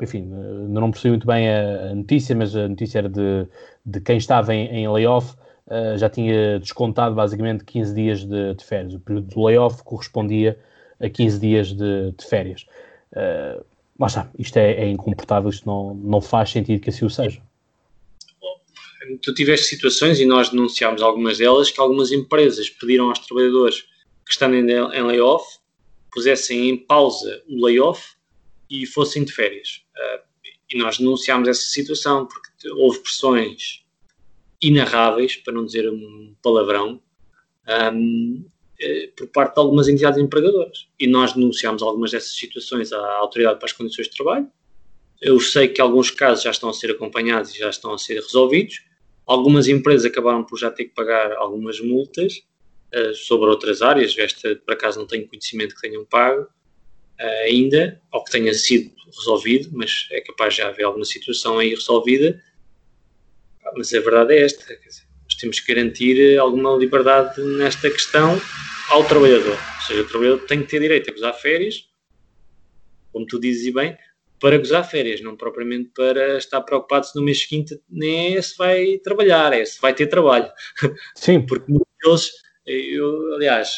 Speaker 1: enfim, não percebi muito bem a, a, notícia, mas a notícia era de, de quem estava em, em layoff, uh, já tinha descontado basicamente 15 dias de, de, férias. O período de layoff correspondia a 15 dias de, de férias. Uh, mas está, isto é, é, incomportável, isto não, não faz sentido que assim o seja.
Speaker 2: Tu tiveste situações, e nós denunciámos algumas delas, que algumas empresas pediram aos trabalhadores que estão em, em layoff pusessem em pausa o layoff e fossem de férias. Uh, e nós denunciámos essa situação porque houve pressões inarráveis, para não dizer um palavrão, um, eh, por parte de algumas entidades empregadoras. E nós denunciámos algumas dessas situações à Autoridade para as Condições de Trabalho. Eu sei que alguns casos já estão a ser acompanhados e já estão a ser resolvidos. Algumas empresas acabaram por já ter que pagar algumas multas uh, sobre outras áreas. Esta, por acaso, não tenho conhecimento que tenham pago uh, ainda, ou que tenha sido resolvido, mas é capaz de já haver alguma situação aí resolvida mas a verdade é esta, dizer, nós temos que garantir eh, alguma liberdade nesta questão ao trabalhador. Ou seja, o trabalhador tem que ter direito a gozar férias, como tu dizes e bem, para gozar férias, não propriamente para estar preocupado se no mês seguinte nem é se vai trabalhar, é se vai ter trabalho.
Speaker 1: Sim.
Speaker 2: Porque muitos deles, eu, aliás,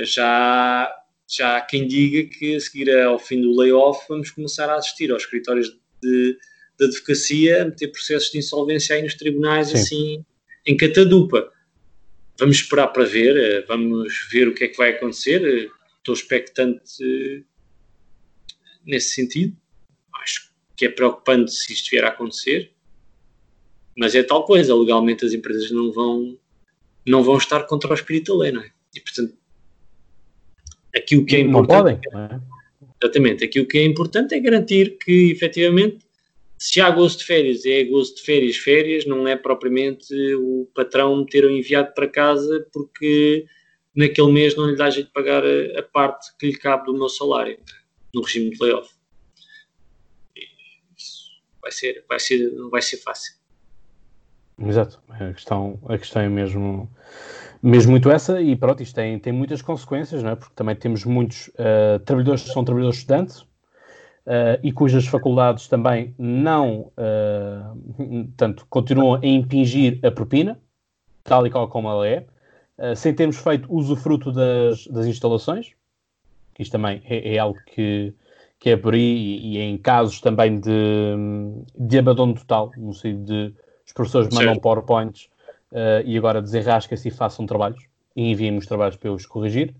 Speaker 2: já, já há quem diga que a seguir ao fim do layoff vamos começar a assistir aos escritórios de da advocacia a meter processos de insolvência aí nos tribunais, Sim. assim, em catadupa. Vamos esperar para ver, eh, vamos ver o que é que vai acontecer. Eh, estou expectante eh, nesse sentido. Acho que é preocupante se isto vier a acontecer, mas é tal coisa. Legalmente as empresas não vão, não vão estar contra o espírito da lei, não é? E portanto, aqui o que é importante.
Speaker 1: Não podem, não é?
Speaker 2: Exatamente, aqui o que é importante é garantir que efetivamente se há gosto de férias, é gosto de férias, férias, não é propriamente o patrão me ter enviado para casa porque naquele mês não lhe dá jeito de pagar a, a parte que lhe cabe do meu salário no regime de layoff. Isso vai ser, vai ser, não vai ser fácil.
Speaker 1: Exato, a questão, a questão é mesmo, mesmo muito essa e pronto, isto tem, tem muitas consequências, não é? porque também temos muitos uh, trabalhadores que são trabalhadores estudantes, Uh, e cujas faculdades também não, uh, tanto, continuam a impingir a propina, tal e qual como ela é, uh, sem termos feito usufruto das, das instalações, isto também é, é algo que, que é por aí, e, e, em casos também de, de abandono total, no sentido de os professores mandam PowerPoints e agora desenrasquem-se e façam trabalhos, e enviem os trabalhos para eu os corrigir,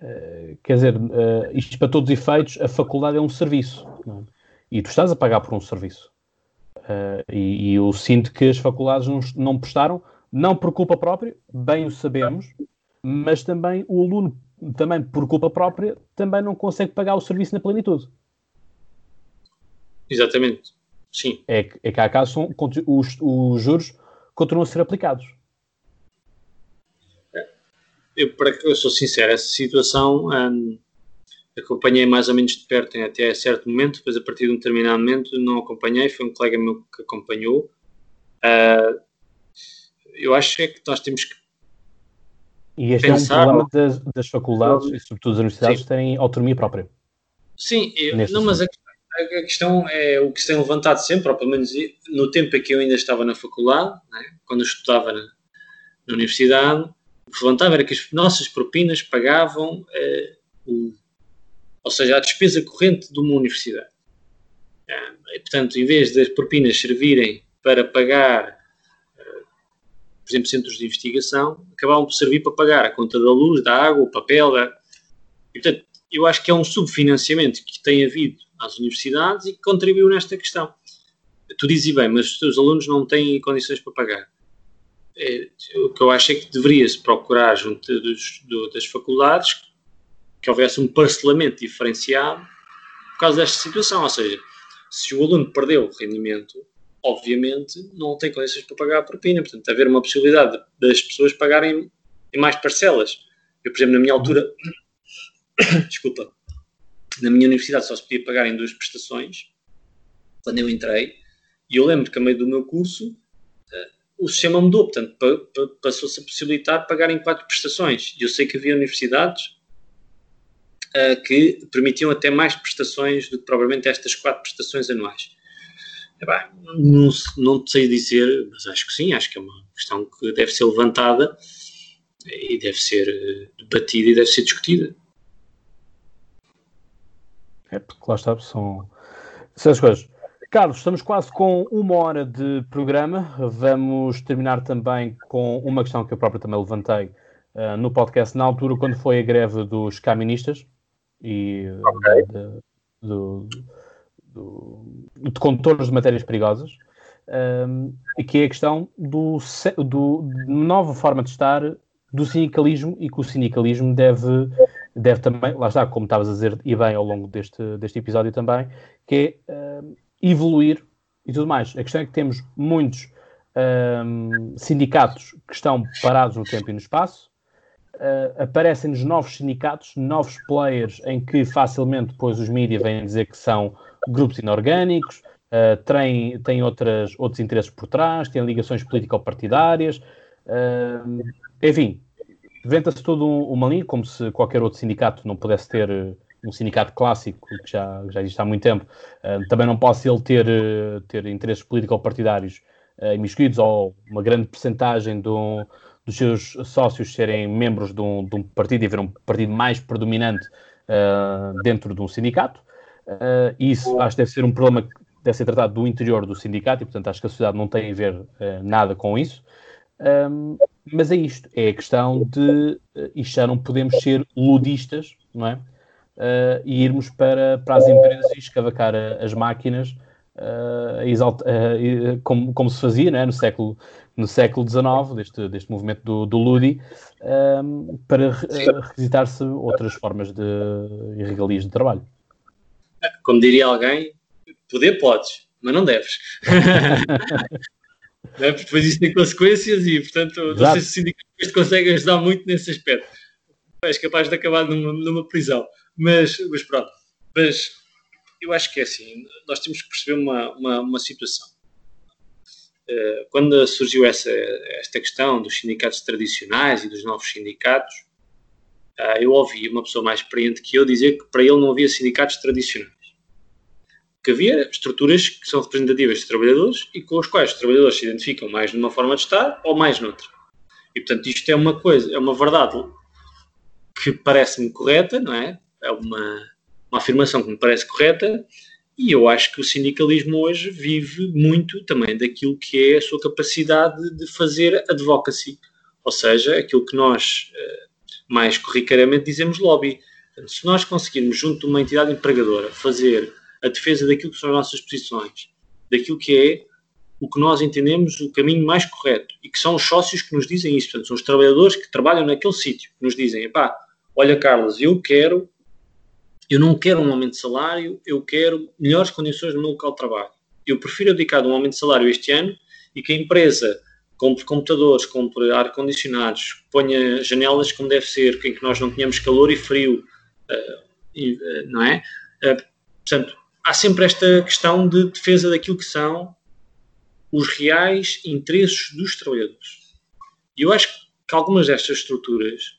Speaker 1: eh, quer dizer, uh, isto para todos os efeitos, a faculdade é um serviço. É? E tu estás a pagar por um serviço. Uh, e, e, eu sinto que as faculdades não, não prestaram, não por culpa própria, bem o sabemos, mas também o aluno, também por culpa própria, também não consegue pagar o serviço na plenitude.
Speaker 2: Exatamente, sim.
Speaker 1: É, é que há casos os, os juros continuam a ser aplicados.
Speaker 2: Eu, para, eu sou sincero, essa situação hum, acompanhei mais ou menos de perto até certo momento, depois a partir de um determinado momento não acompanhei, foi um colega meu que acompanhou. Uh, eu acho é que nós temos que
Speaker 1: e este pensar... é um problema das, das faculdades e sobretudo das universidades Sim. terem autonomia própria.
Speaker 2: Sim, eu, não, mas a, a, questão é o que se tem levantado sempre, ou pelo menos no tempo em que eu ainda estava na faculdade, né, quando eu estudava na, na universidade, que levantava era que as nossas propinas pagavam eh, o ou seja, a despesa corrente de uma universidade. Ah, e, portanto, em vez das propinas servirem para pagar, ah, por exemplo, centros de investigação, acabavam por servir para pagar a conta da luz, da água, o papel. Da... E, portanto, eu acho que é um subfinanciamento que tem havido às universidades e que contribuiu nesta questão. Tu dizes bem, mas os teus alunos não têm condições para pagar. É, o que eu acho é que deveria-se procurar junto dos, do, das faculdades que houvesse um parcelamento diferenciado por causa desta situação. Ou seja, se o aluno perdeu o rendimento, obviamente não tem condições para pagar a propina. Portanto, haver uma possibilidade das pessoas pagarem em mais parcelas. Eu, por exemplo, na minha altura, desculpa, na minha universidade só se podia pagar em duas prestações, quando eu entrei, e eu lembro que a meio do meu curso o sistema mudou, portanto, passou-se a possibilitar pagar em quatro prestações. Eu sei que havia universidades uh, que permitiam até mais prestações do que provavelmente estas quatro prestações anuais. Não, não sei dizer, mas acho que sim, acho que é uma questão que deve ser levantada e deve ser eh, debatida e deve ser discutida.
Speaker 1: É, porque lá está, são essas coisas. Carlos, estamos quase com uma hora de programa. Vamos terminar também com uma questão que eu próprio também levantei uh, no podcast na altura, quando foi a greve dos caministas e okay. de, do, do, de condutores de matérias perigosas, um, e que é a questão do, do nova forma de estar do sindicalismo e que o sindicalismo deve, deve também, lá está, como estavas a dizer e bem ao longo deste, deste episódio também, que é um, evoluir e tudo mais. A questão é que temos muitos um, sindicatos que estão parados no tempo e no espaço, uh, aparecem-nos novos sindicatos, novos players em que facilmente depois os mídias vêm dizer que são grupos inorgânicos, uh, têm, têm outras, outros interesses por trás, têm ligações político-partidárias, uh, enfim, venta-se todo uma linha, como se qualquer outro sindicato não pudesse ter um sindicato clássico que já, já existe há muito tempo, uh, também não possa ele ter, uh, ter interesses político-partidários uh, imiscuídos ou uma grande percentagem do, dos seus sócios serem membros de um, de um partido e haver um partido mais predominante uh, dentro de um sindicato. Uh, isso acho que deve ser um problema que deve ser tratado do interior do sindicato e, portanto, acho que a sociedade não tem a ver nada com isso. Um, mas é isto, é a questão de isto já não podemos ser ludistas, não é? Uh, e irmos para, para as empresas e escavacar a, as máquinas uh, como, como se fazia não é? no século no século XIX, deste, deste movimento do, do Ludi, um, para uh, revisitar-se outras formas de irregalias de trabalho.
Speaker 2: Como diria alguém, poder podes, mas não deves. é? Porque depois isso tem consequências e, portanto, Exato. não sei se o sindicato consegue ajudar muito nesse aspecto. És capaz de acabar numa, numa prisão. Mas, mas pronto. Mas eu acho que é assim. Nós temos que perceber uma, uma, uma situação eh, quando surgiu essa, esta questão dos sindicatos tradicionais e dos novos sindicatos, eh, eu ouvi uma pessoa mais experiente que eu dizer que para ele não havia sindicatos tradicionais. Que havia estruturas que são representativas de trabalhadores e com as quais os trabalhadores se identificam mais numa forma de estar ou mais noutra. E, portanto, isto é uma coisa, é uma verdade que parece-me correta, não é? É uma, uma afirmação que me parece correta, e eu acho que o sindicalismo hoje vive muito também daquilo que é a sua capacidade de fazer advocacy, ou seja, aquilo que nós eh, mais corriqueiramente dizemos lobby. Se nós conseguirmos, junto de uma entidade empregadora, fazer a defesa daquilo que são as nossas posições, daquilo que é o que nós entendemos o caminho mais correto e que são os sócios que nos dizem isso, portanto, são os trabalhadores que trabalham naquele sítio que nos dizem, pá, olha Carlos, eu quero, eu não quero um aumento de salário, eu quero melhores condições no meu local de trabalho. Eu prefiro dedicar um aumento de salário este ano e que a empresa compre computadores, compre ar-condicionados, ponha janelas como deve ser, em que nós não tenhamos calor e frio, uh, e, uh, não é? Uh, portanto, há sempre esta questão de defesa daquilo que são os reais interesses dos trabalhadores. E eu acho que algumas destas estruturas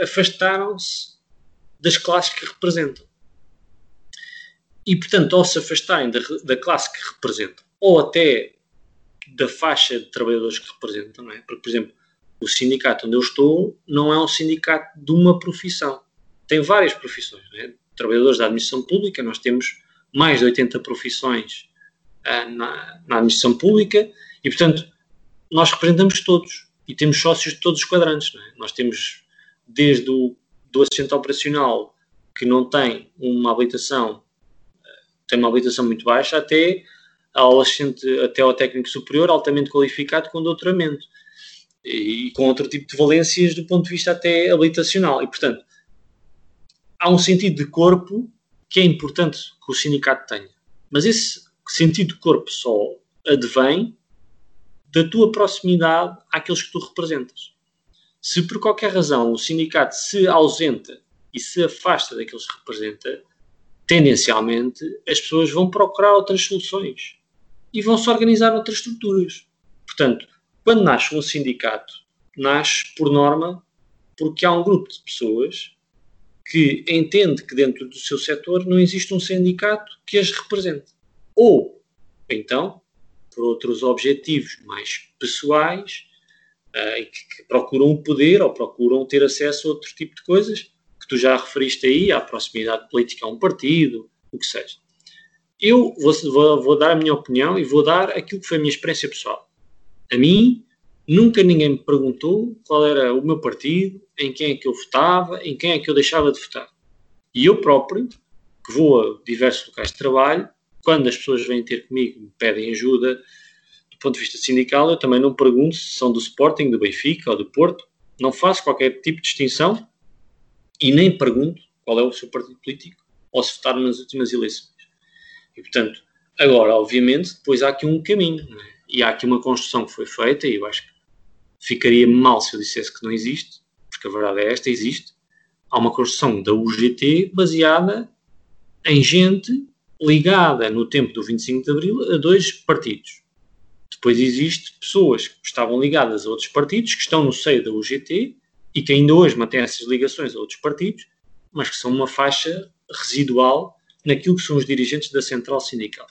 Speaker 2: afastaram-se das classes que representam. E, portanto, ao se afastarem da, da classe que representam, ou até da faixa de trabalhadores que representam, não é? Porque, por exemplo, o sindicato onde eu estou não é um sindicato de uma profissão. Tem várias profissões. É? Trabalhadores da administração pública, nós temos mais de 80 profissões uh, na, na, administração pública e, portanto, nós representamos todos e temos sócios de todos os quadrantes. É? Nós temos desde o do assistente operacional que não tem uma habilitação, tem uma habilitação muito baixa, até ao assistente, até ao técnico superior altamente qualificado com doutoramento e com outro tipo de valências do ponto de vista até habilitacional. E, portanto, há um sentido de corpo que é importante que o sindicato tenha. Mas esse sentido de corpo só advém da tua proximidade àqueles que tu representas. Se por qualquer razão o sindicato se ausenta e se afasta daqueles que representa, tendencialmente as pessoas vão procurar outras soluções e vão se organizar outras estruturas. Portanto, quando nasce um sindicato, nasce por norma porque há um grupo de pessoas que entende que dentro do seu setor não existe um sindicato que as represente. Ou, então, por outros objetivos mais pessoais, uh, que, que, procuram o poder ou procuram ter acesso a outro tipo de coisas, que tu já referiste aí, à proximidade política a um partido, o que seja. Eu vou, vou, vou dar a minha opinião e vou dar aquilo que foi a minha experiência pessoal. A mim, nunca ninguém me perguntou qual era o meu partido, em quem é que eu votava, em quem é que eu deixava de votar. E eu próprio, que vou a diversos locais de trabalho, quando as pessoas vêm ter comigo, me pedem ajuda, ponto de vista sindical, eu também não pergunto se são do Sporting, do Benfica ou do Porto, não faço qualquer tipo de distinção e nem pergunto qual é o seu partido político ou se votaram nas últimas eleições. E, portanto, agora, obviamente, depois há aqui um caminho, é? e há aqui uma construção que foi feita, e eu acho que ficaria mal se eu dissesse que não existe, porque a verdade é esta, existe. Há uma construção da UGT baseada em gente ligada no tempo do 25 de Abril a dois partidos. Depois existe pessoas que estavam ligadas a outros partidos, que estão no seio da UGT e que ainda hoje mantêm essas ligações a outros partidos, mas que são uma faixa residual naquilo que são os dirigentes da central sindical.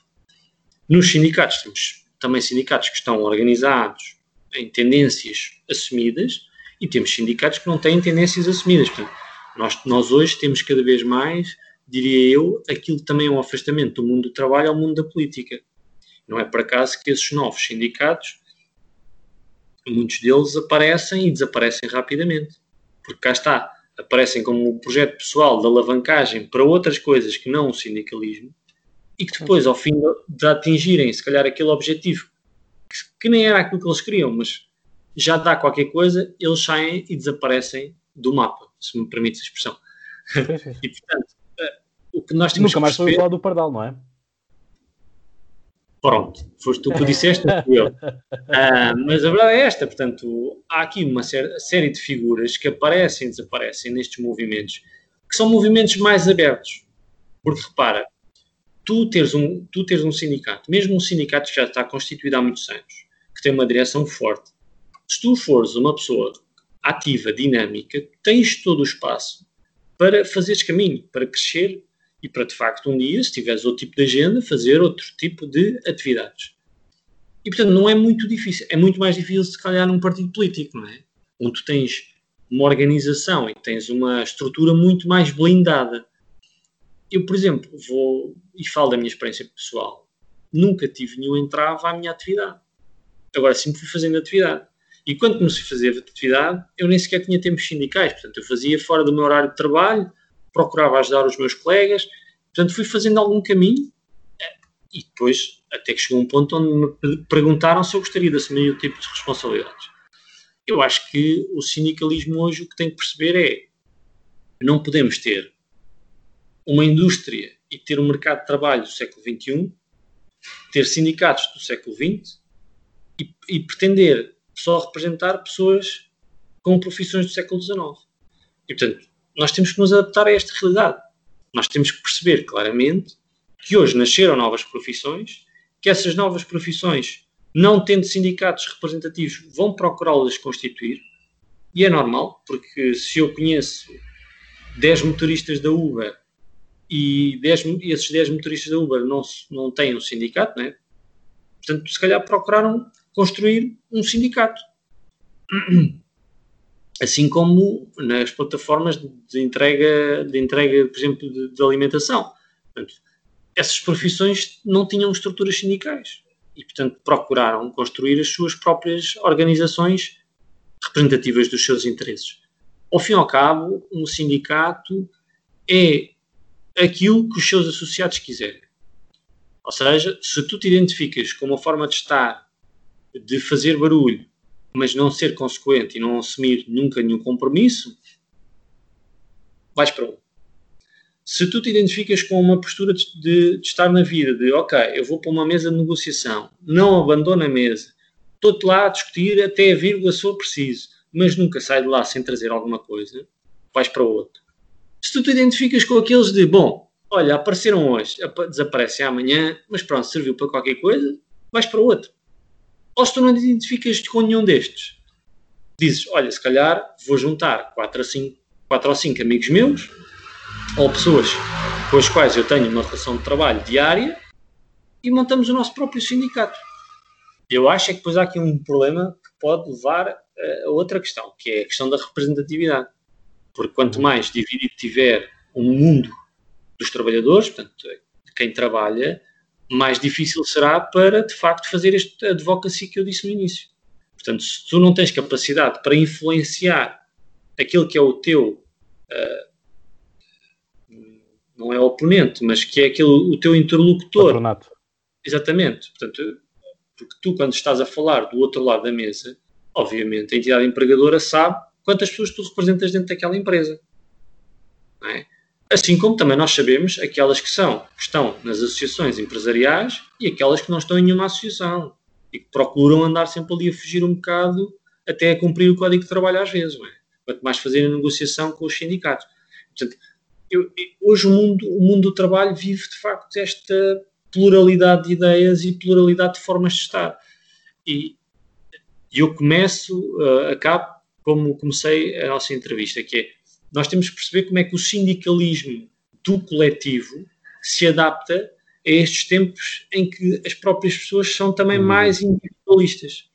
Speaker 2: Nos sindicatos, temos também sindicatos que estão organizados em tendências assumidas e temos sindicatos que não têm tendências assumidas. Portanto, nós, nós hoje temos cada vez mais, diria eu, aquilo que também é um afastamento do mundo do trabalho ao mundo da política. Não é por acaso que esses novos sindicatos, muitos deles aparecem e desaparecem rapidamente. Porque cá está, aparecem como um projeto pessoal de alavancagem para outras coisas que não o sindicalismo e que depois, ao fim de atingirem, se calhar, aquele objetivo que, que nem era aquilo que eles queriam, mas já dá qualquer coisa, eles saem e desaparecem do mapa, se me permite a expressão. e, portanto, eh, o que nós temos
Speaker 1: Nunca mais foi falar do Pardal, não é?
Speaker 2: Pronto, foste tu que disseste, eu. Uh, mas a verdade é esta, portanto, há aqui uma série de figuras que aparecem e desaparecem nestes movimentos, que são movimentos mais abertos. Porque repara, tu teres um, tu teres um sindicato, mesmo um sindicato que já está constituído há muitos anos, que tem uma direção forte, se tu fores uma pessoa ativa, dinâmica, tens todo o espaço para fazeres caminho, para crescer e para de facto um dia, se tiveres outro tipo de agenda, fazer outro tipo de atividades. E portanto não é muito difícil, é muito mais difícil se calhar num partido político, não é? Onde tu tens uma organização e tens uma estrutura muito mais blindada. Eu, por exemplo, vou e falo da minha experiência pessoal, nunca tive nenhum entrave à minha atividade. Agora sempre fui fazendo atividade. E quando comecei a fazer atividade, eu nem sequer tinha tempos sindicais, portanto, eu fazia fora do meu horário de trabalho, procurava ajudar os meus colegas, portanto fui fazendo algum caminho e depois até que chegou um ponto onde me perguntaram se eu gostaria de assumir o tipo de responsabilidades. Eu acho que o sindicalismo hoje o que tem que perceber é não podemos ter uma indústria e ter um mercado de trabalho do século XXI, ter sindicatos do século XX e, e pretender só representar pessoas com profissões do século XIX. E, portanto, nós temos que nos adaptar a esta realidade. Nós temos que perceber claramente que hoje nasceram novas profissões, que essas novas profissões, não tendo sindicatos representativos, vão procurá-las constituir, e é normal, porque se eu conheço 10 motoristas da Uber e 10, esses 10 motoristas da Uber não, não têm um sindicato, né? portanto, se calhar procuraram construir um sindicato. Assim como nas plataformas de entrega, de entrega por exemplo, de, de alimentação. Portanto, essas profissões não tinham estruturas sindicais e, portanto, procuraram construir as suas próprias organizações representativas dos seus interesses. Ao fim e ao cabo, um sindicato é aquilo que os seus associados quiserem. Ou seja, se tu te identificas com uma forma de estar, de fazer barulho, mas não ser consequente e não assumir nunca nenhum compromisso, vais para um. Se tu te identificas com uma postura de, de, estar na vida, de ok, eu vou para uma mesa de negociação, não abandono a mesa, estou-te lá a discutir até a vírgula se for preciso, mas nunca sai de lá sem trazer alguma coisa, vais para outro. Se tu te identificas com aqueles de, bom, olha, apareceram hoje, desaparecem amanhã, mas pronto, serviu para qualquer coisa, vais para outro. Ou se tu não te identificas com nenhum destes, dizes, olha, se calhar vou juntar 4 a 5, 4 ou 5 amigos meus, ou pessoas com as quais eu tenho uma relação de trabalho diária, e montamos o nosso próprio sindicato. Eu acho é que depois há aqui um problema que pode levar a outra questão, que é a questão da representatividade. Porque quanto mais dividido tiver o mundo dos trabalhadores, portanto, quem trabalha, mais difícil será para, de facto, fazer este advocacy que eu disse no início. Portanto, se tu não tens capacidade para influenciar aquilo que é o teu, uh, não é oponente, mas que é aquele, o teu interlocutor.
Speaker 1: Patronato.
Speaker 2: Exatamente. Portanto, porque tu, quando estás a falar do outro lado da mesa, obviamente a entidade empregadora sabe quantas pessoas tu representas dentro daquela empresa. É? Assim como também nós sabemos aquelas que são, que estão nas associações empresariais e aquelas que não estão em nenhuma associação e que procuram andar sempre ali a fugir um bocado até a cumprir o código de trabalho às vezes, não é? quanto mais fazerem negociação com os sindicatos. Portanto, eu, hoje o mundo, o mundo do trabalho vive de facto esta pluralidade de ideias e pluralidade de formas de estar. E eu começo, uh, acabo como comecei a nossa entrevista, que é nós temos que perceber como é que o sindicalismo do coletivo se adapta a estes tempos em que as próprias pessoas são também uhum. mais individualistas.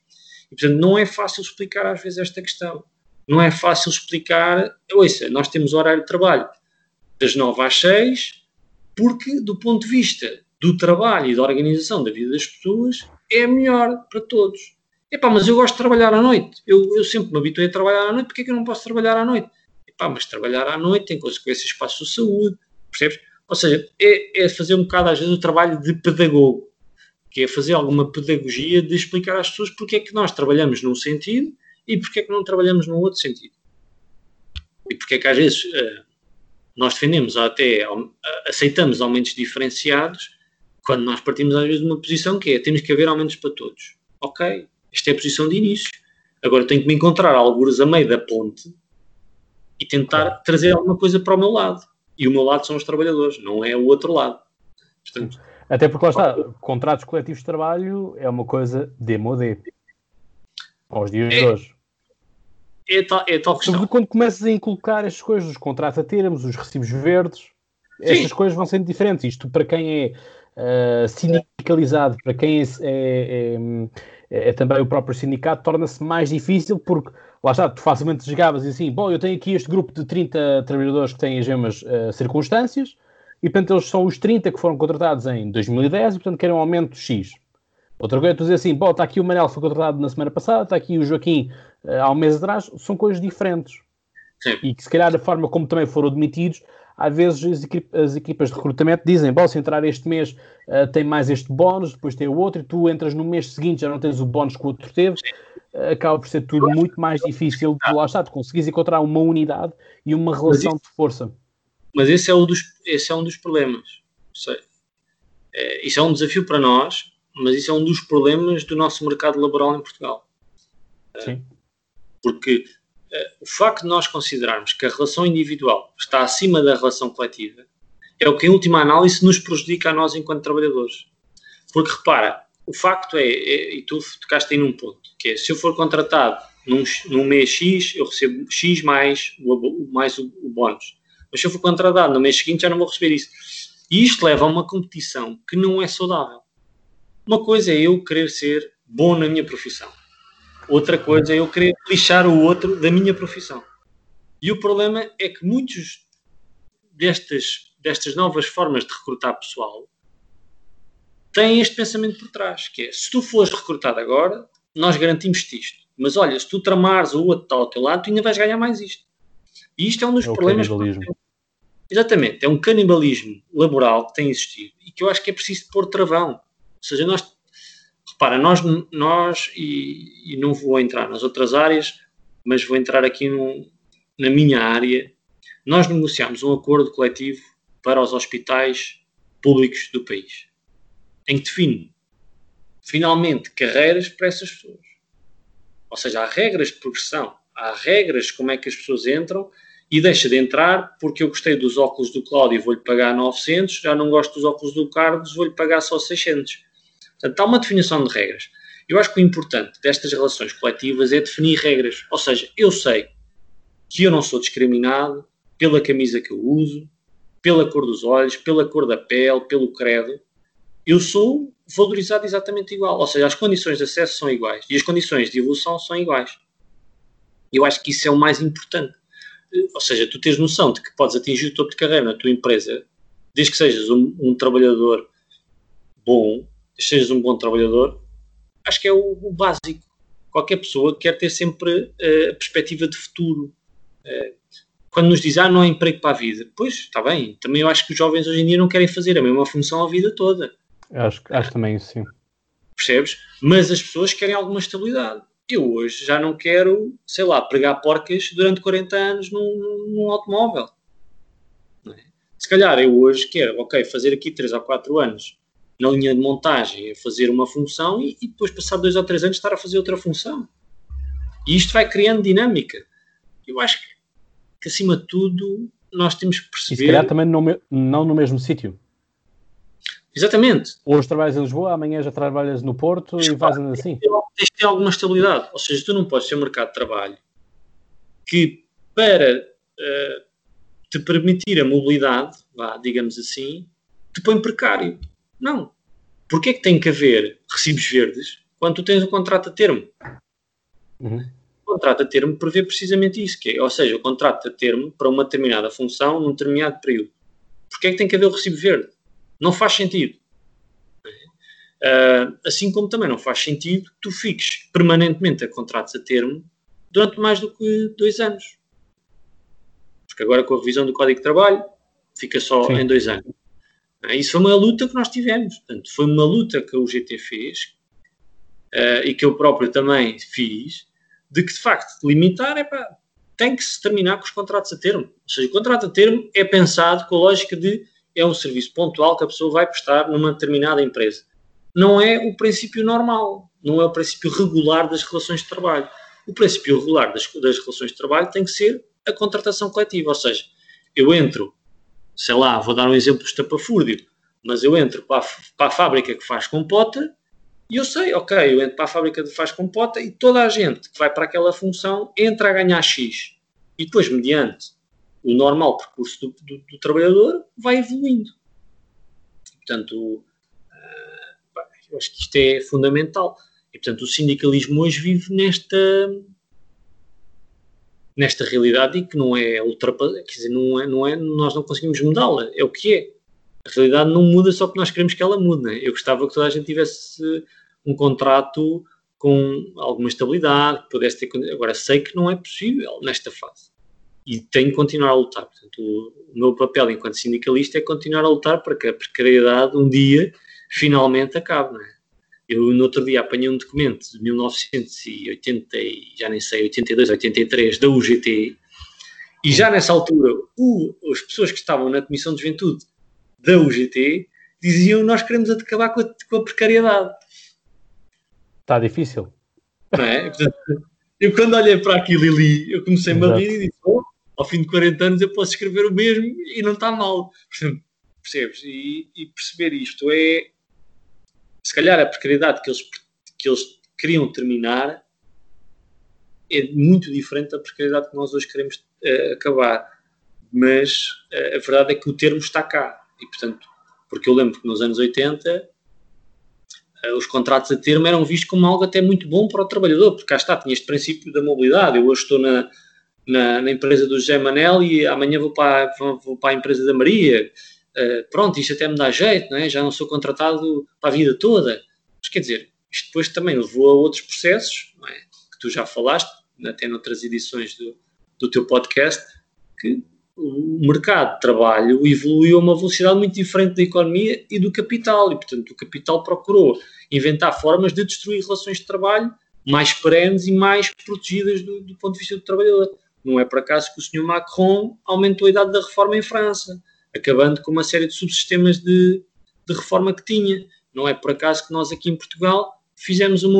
Speaker 2: E, portanto, não é fácil explicar às vezes esta questão. Não é fácil explicar, ouça, nós temos horário de trabalho das 9 às 6, porque do ponto de vista do trabalho e da organização da vida das pessoas, é melhor para todos. Epá, mas eu gosto de trabalhar à noite. Eu, eu sempre me habituei a trabalhar à noite, porque é que eu não posso trabalhar à noite? Pá, mas trabalhar à noite tem consequências para a sua saúde, percebes? Ou seja, é, é fazer um bocado às vezes o trabalho de pedagogo, que é fazer alguma pedagogia de explicar às pessoas porque é que nós trabalhamos num sentido e porque é que não trabalhamos num outro sentido. E porque é que às vezes uh, nós defendemos até uh, aceitamos aumentos diferenciados quando nós partimos às vezes de uma posição que é temos que haver aumentos para todos. Ok, esta é a posição de início. Agora tenho que me encontrar alguns a meio da ponte e tentar claro. trazer alguma coisa para o meu lado. E o meu lado são os trabalhadores, não é o outro lado.
Speaker 1: Portanto, Até porque lá está, contratos coletivos de trabalho é uma coisa demodé aos dias é, de hoje.
Speaker 2: É tal, é tal questão.
Speaker 1: Sobretudo quando começas a inculcar estas coisas, os contratos a termos, os recibos verdes, estas coisas vão sendo diferentes. Isto para quem é uh, sindicalizado, para quem é, é, é, é também o próprio sindicato, torna-se mais difícil porque lá está, tu facilmente chegavas e assim, bom, eu tenho aqui este grupo de 30 trabalhadores que têm as mesmas uh, circunstâncias e, portanto, eles são os 30 que foram contratados em 2010 e, portanto, querem um aumento X. Outra coisa é tu dizer assim, bom, está aqui o Manel, foi contratado na semana passada, está aqui o Joaquim uh, há um mês atrás, são coisas diferentes. Sim. E que se calhar a forma como também foram demitidos, às vezes as, equipas, as equipas de recrutamento dizem, bom, se entrar este mês uh, tem mais este bónus, depois tem o outro, e tu entras no mês seguinte já não tens o bónus que o outro teve, uh, acaba por ser tudo muito mais difícil de lá estar, de conseguires encontrar uma unidade e uma relação de força.
Speaker 2: Mas esse é, um dos, esse é um dos problemas. É, isso é um desafio para nós, mas isso é um dos problemas do nosso mercado laboral em Portugal.
Speaker 1: Sim.
Speaker 2: Porque uh, o facto de nós considerarmos que a relação individual está acima da relação coletiva é o que, em última análise, nos prejudica a nós enquanto trabalhadores. Porque repara, o facto é, é e tu tocaste aí num ponto, que é se eu for contratado num, num mês X, eu recebo X mais, o, mais o, o bónus. Mas se eu for contratado no mês seguinte, já não vou receber isso. E isto leva a uma competição que não é saudável. Uma coisa é eu querer ser bom na minha profissão. Outra coisa é eu querer lixar o outro da minha profissão. E o problema é que muitos destas, destas novas formas de recrutar pessoal têm este pensamento por trás, que é, se tu fores recrutado agora, nós garantimos-te isto. Mas olha, se tu tramares o outro tal ao teu lado, tu ainda vais ganhar mais isto. E isto é um dos é problemas. Exatamente, é um canibalismo laboral que tem existido e que eu acho que é preciso pôr travão. Ou seja, nós, repara, nós, nós e, e não vou entrar nas outras áreas, mas vou entrar aqui na minha área, nós negociamos um acordo coletivo para os hospitais públicos do país, em que define finalmente carreiras para essas pessoas. Ou seja, há regras de progressão, há regras como é que as pessoas entram e deixa de entrar porque eu gostei dos óculos do Cláudio e vou-lhe pagar 900, já não gosto dos óculos do Carlos, vou-lhe pagar só 600. Portanto, há uma definição de regras. Eu acho que o importante destas relações coletivas é definir regras. Ou seja, eu sei que eu não sou discriminado pela camisa que eu uso, pela cor dos olhos, pela cor da pele, pelo credo. Eu sou valorizado exatamente igual. Ou seja, as condições de acesso são iguais e as condições de evolução são iguais. Eu acho que isso é o mais importante ou seja, tu tens noção de que podes atingir o topo de carreira na tua empresa, desde que sejas um, um trabalhador bom, sejas um bom trabalhador, acho que é o, o básico. Qualquer pessoa quer ter sempre uh, a perspectiva de futuro. Uh, quando nos diz, ah, não há emprego para a vida, pois, está bem, também eu acho que os jovens hoje em dia não querem fazer a mesma função a vida toda.
Speaker 1: Acho, acho também sim.
Speaker 2: Percebes? Mas as pessoas querem alguma estabilidade eu hoje já não quero, sei lá, pregar porcas durante 40 anos num, num automóvel. É? Se calhar eu hoje quero, ok, fazer aqui 3 ou 4 anos na linha de montagem, fazer uma função e, e depois passar 2 ou 3 anos estar a fazer outra função. E isto vai criando dinâmica. Eu acho que, que acima de tudo, nós temos que perceber. E se
Speaker 1: calhar também no, não no mesmo sítio.
Speaker 2: Exatamente.
Speaker 1: Hoje trabalhas em Lisboa, amanhã já trabalhas no Porto Mas, e fazem assim.
Speaker 2: Tens de ter alguma estabilidade. Ou seja, tu não podes ter um mercado de trabalho que, para uh, te permitir a mobilidade, vá, digamos assim, te põe precário. Não. Porquê é que tem que haver recibos verdes quando tu tens um contrato a termo?
Speaker 1: Uhum.
Speaker 2: O contrato a termo prevê precisamente isso, que é, ou seja, o contrato a termo para uma determinada função num determinado período. Porquê é que tem que haver o recibo verde? Não faz sentido. Uh, assim como também não faz sentido que tu fiques permanentemente a contratos a termo durante mais do que dois anos. Porque agora com a revisão do Código de Trabalho fica só Sim. em dois anos. Uh, isso foi uma luta que nós tivemos. Portanto, foi uma luta que a UGT fez uh, e que eu próprio também fiz, de que de facto limitar é para tem que se terminar com os contratos a termo. Ou seja, o contrato a termo é pensado com a lógica de é um serviço pontual que a pessoa vai prestar numa determinada empresa. Não é o princípio normal, não é o princípio regular das relações de trabalho. O princípio regular das, das relações de trabalho tem que ser a contratação coletiva, ou seja, eu entro, sei lá, vou dar um exemplo estapafúrdio, mas eu entro para a, para a fábrica que faz compota e eu sei, ok, eu entro para a fábrica que faz compota e toda a gente que vai para aquela função entra a ganhar X. E depois, mediante o normal percurso do, do, do trabalhador vai evoluindo. Portanto, uh, eu acho que isto é fundamental. E, portanto, o sindicalismo hoje vive nesta nesta realidade e que não é ultrapassada, quer dizer, não é, não é, nós não conseguimos mudá-la, é o que é. A realidade não muda só porque nós queremos que ela mude. Né? Eu gostava que toda a gente tivesse um contrato com alguma estabilidade, que pudesse ter. Agora, sei que não é possível nesta fase. e tenho que continuar a lutar. Portanto, o, meu papel enquanto sindicalista é continuar a lutar para que a precariedade um dia finalmente acabe. É? Eu, no outro dia, apanhei um documento de 1980, já nem sei, 82, 83, da UGT, e já nessa altura, o, as pessoas que estavam na Comissão de Juventude da UGT diziam nós queremos acabar com a, com a precariedade.
Speaker 1: Está difícil.
Speaker 2: Não é? eu quando olhei para aquilo e li, eu comecei-me a rir e disse, oh, ao fim de 40 anos eu posso escrever o mesmo e não está mal. Percebes? E, e perceber isto é, se calhar a precariedade que eles, que eles queriam terminar é muito diferente da precariedade que nós hoje queremos uh, acabar. Mas uh, a verdade é que o termo está cá. E, portanto, porque eu lembro que nos anos 80 uh, eh, os contratos a termo eram vistos como algo até muito bom para o trabalhador, porque cá está, tinha este princípio da mobilidade. Eu hoje estou na, na, na empresa do José Manel e amanhã vou para, vou para a empresa da Maria. Uh, pronto, isto até me dá jeito, não é? já não sou contratado para a vida toda. Mas quer dizer, isto depois também levou a outros processos, é? que tu já falaste, até noutras edições do, do teu podcast, que o mercado de trabalho evoluiu a uma velocidade muito diferente da economia e do capital, e portanto o capital procurou inventar formas de destruir relações de trabalho mais perenes e mais protegidas do, do ponto de vista do trabalhador. Não é por acaso que o senhor Macron aumentou a idade da reforma em França, acabando com uma série de subsistemas de, de reforma que tinha. Não é por acaso que nós aqui em Portugal fizemos uma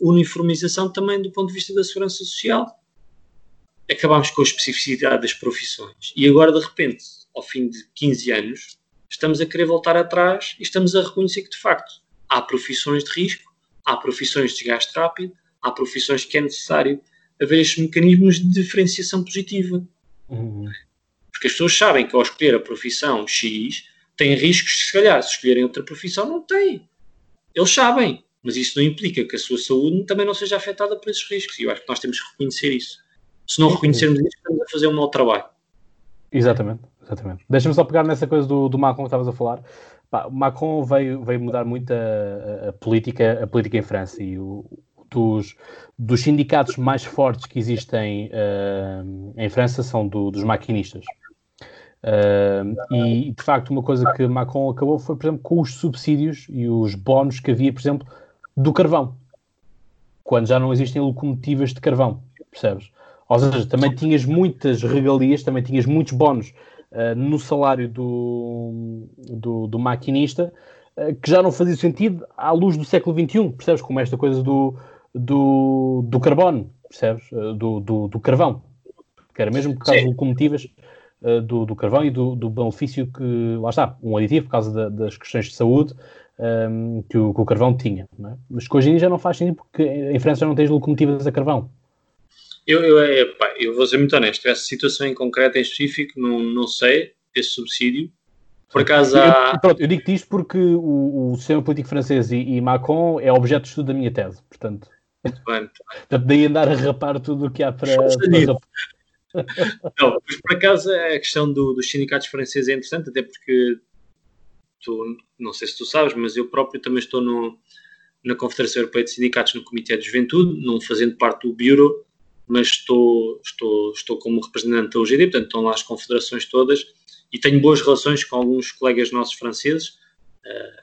Speaker 2: uniformização também do ponto de vista da segurança social acabámos com a especificidade das profissões. E agora, de repente, ao fim de 15 anos, estamos a querer voltar atrás e estamos a reconhecer que, de facto, há profissões de risco, há profissões de desgaste rápido, há profissões que é necessário haver estes mecanismos de diferenciação positiva. Uhum. Porque as pessoas sabem que ao escolher a profissão X, têm riscos, se calhar, se escolherem outra profissão, não têm. Eles sabem, mas isso não implica que a sua saúde também não seja afetada por esses riscos. E eu acho que nós temos que reconhecer isso. Se não reconhecermos isso, estamos a fazer um mau trabalho.
Speaker 1: Exatamente, exatamente. Deixa-me só pegar nessa coisa do, do Macron que estavas a falar. Pá, o Macron veio, veio mudar muito a, a, política, a política em França e o, dos, dos sindicatos mais fortes que existem uh, em França são do, dos maquinistas. Uh, e de facto, uma coisa que Macron acabou foi, por exemplo, com os subsídios e os bónus que havia, por exemplo, do carvão, quando já não existem locomotivas de carvão, percebes? Ou seja, também tinhas muitas regalias, também tinhas muitos bónus uh, no salário do, do, do maquinista, uh, que já não fazia sentido à luz do século XXI, percebes? Como esta coisa do, do, do carbono, percebes? Uh, do, do, do, carvão, que era mesmo por causa das locomotivas do, do carvão e do, do benefício que, lá está, um aditivo por causa da, das questões de saúde um, que, o, que, o, carvão tinha. É? Mas que hoje em dia já não faz sentido porque em França já não tens locomotivas a carvão.
Speaker 2: Eu, eu, é, eu vou ser muito honesto, essa situação em concreto, em específico, não, não sei, esse subsídio. Por acaso há...
Speaker 1: eu, pronto, eu digo isto porque o, o sistema político francês e, e, Macron é objeto de estudo da minha tese, portanto. Muito bem. Portanto, daí andar a rapar tudo o que há para. para
Speaker 2: não, mas por acaso a questão do, dos sindicatos franceses é interessante, até porque tu, não sei se tu sabes, mas eu próprio também estou no, na Confederação Europeia de Sindicatos no Comitê de Juventude, não fazendo parte do Bureau, mas estou, estou, estou como representante da UGD, portanto estão lá as confederações todas e tenho boas relações com alguns colegas nossos franceses, uh,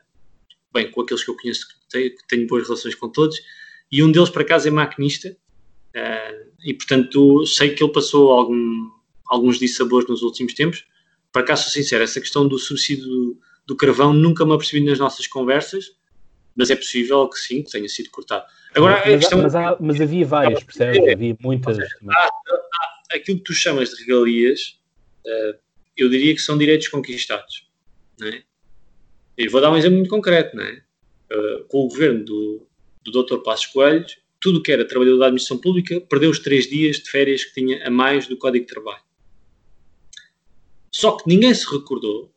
Speaker 2: bem, com aqueles que eu conheço, tenho, tenho boas relações com todos, e um deles, por acaso, é maquinista, uh, e portanto sei que ele passou algum, alguns dissabores nos últimos tempos. Para cá, sou sincero, essa questão do subsídio do, do carvão nunca me apercebi nas nossas conversas, mas é possível que sim, que tenha sido cortado.
Speaker 1: Agora, mas, questão... mas, há, mas, havia várias, percebes? É, havia muitas. Há,
Speaker 2: há, aquilo que tu chamas de regalias, uh, eu diria que são direitos conquistados. Não é? E vou dar um exemplo muito concreto. Não é? Uh, com o governo do, do Dr. Passos Coelho, tudo que era trabalhador da administração pública perdeu os três dias de férias que tinha a mais do Código de Trabalho. Só que ninguém se recordou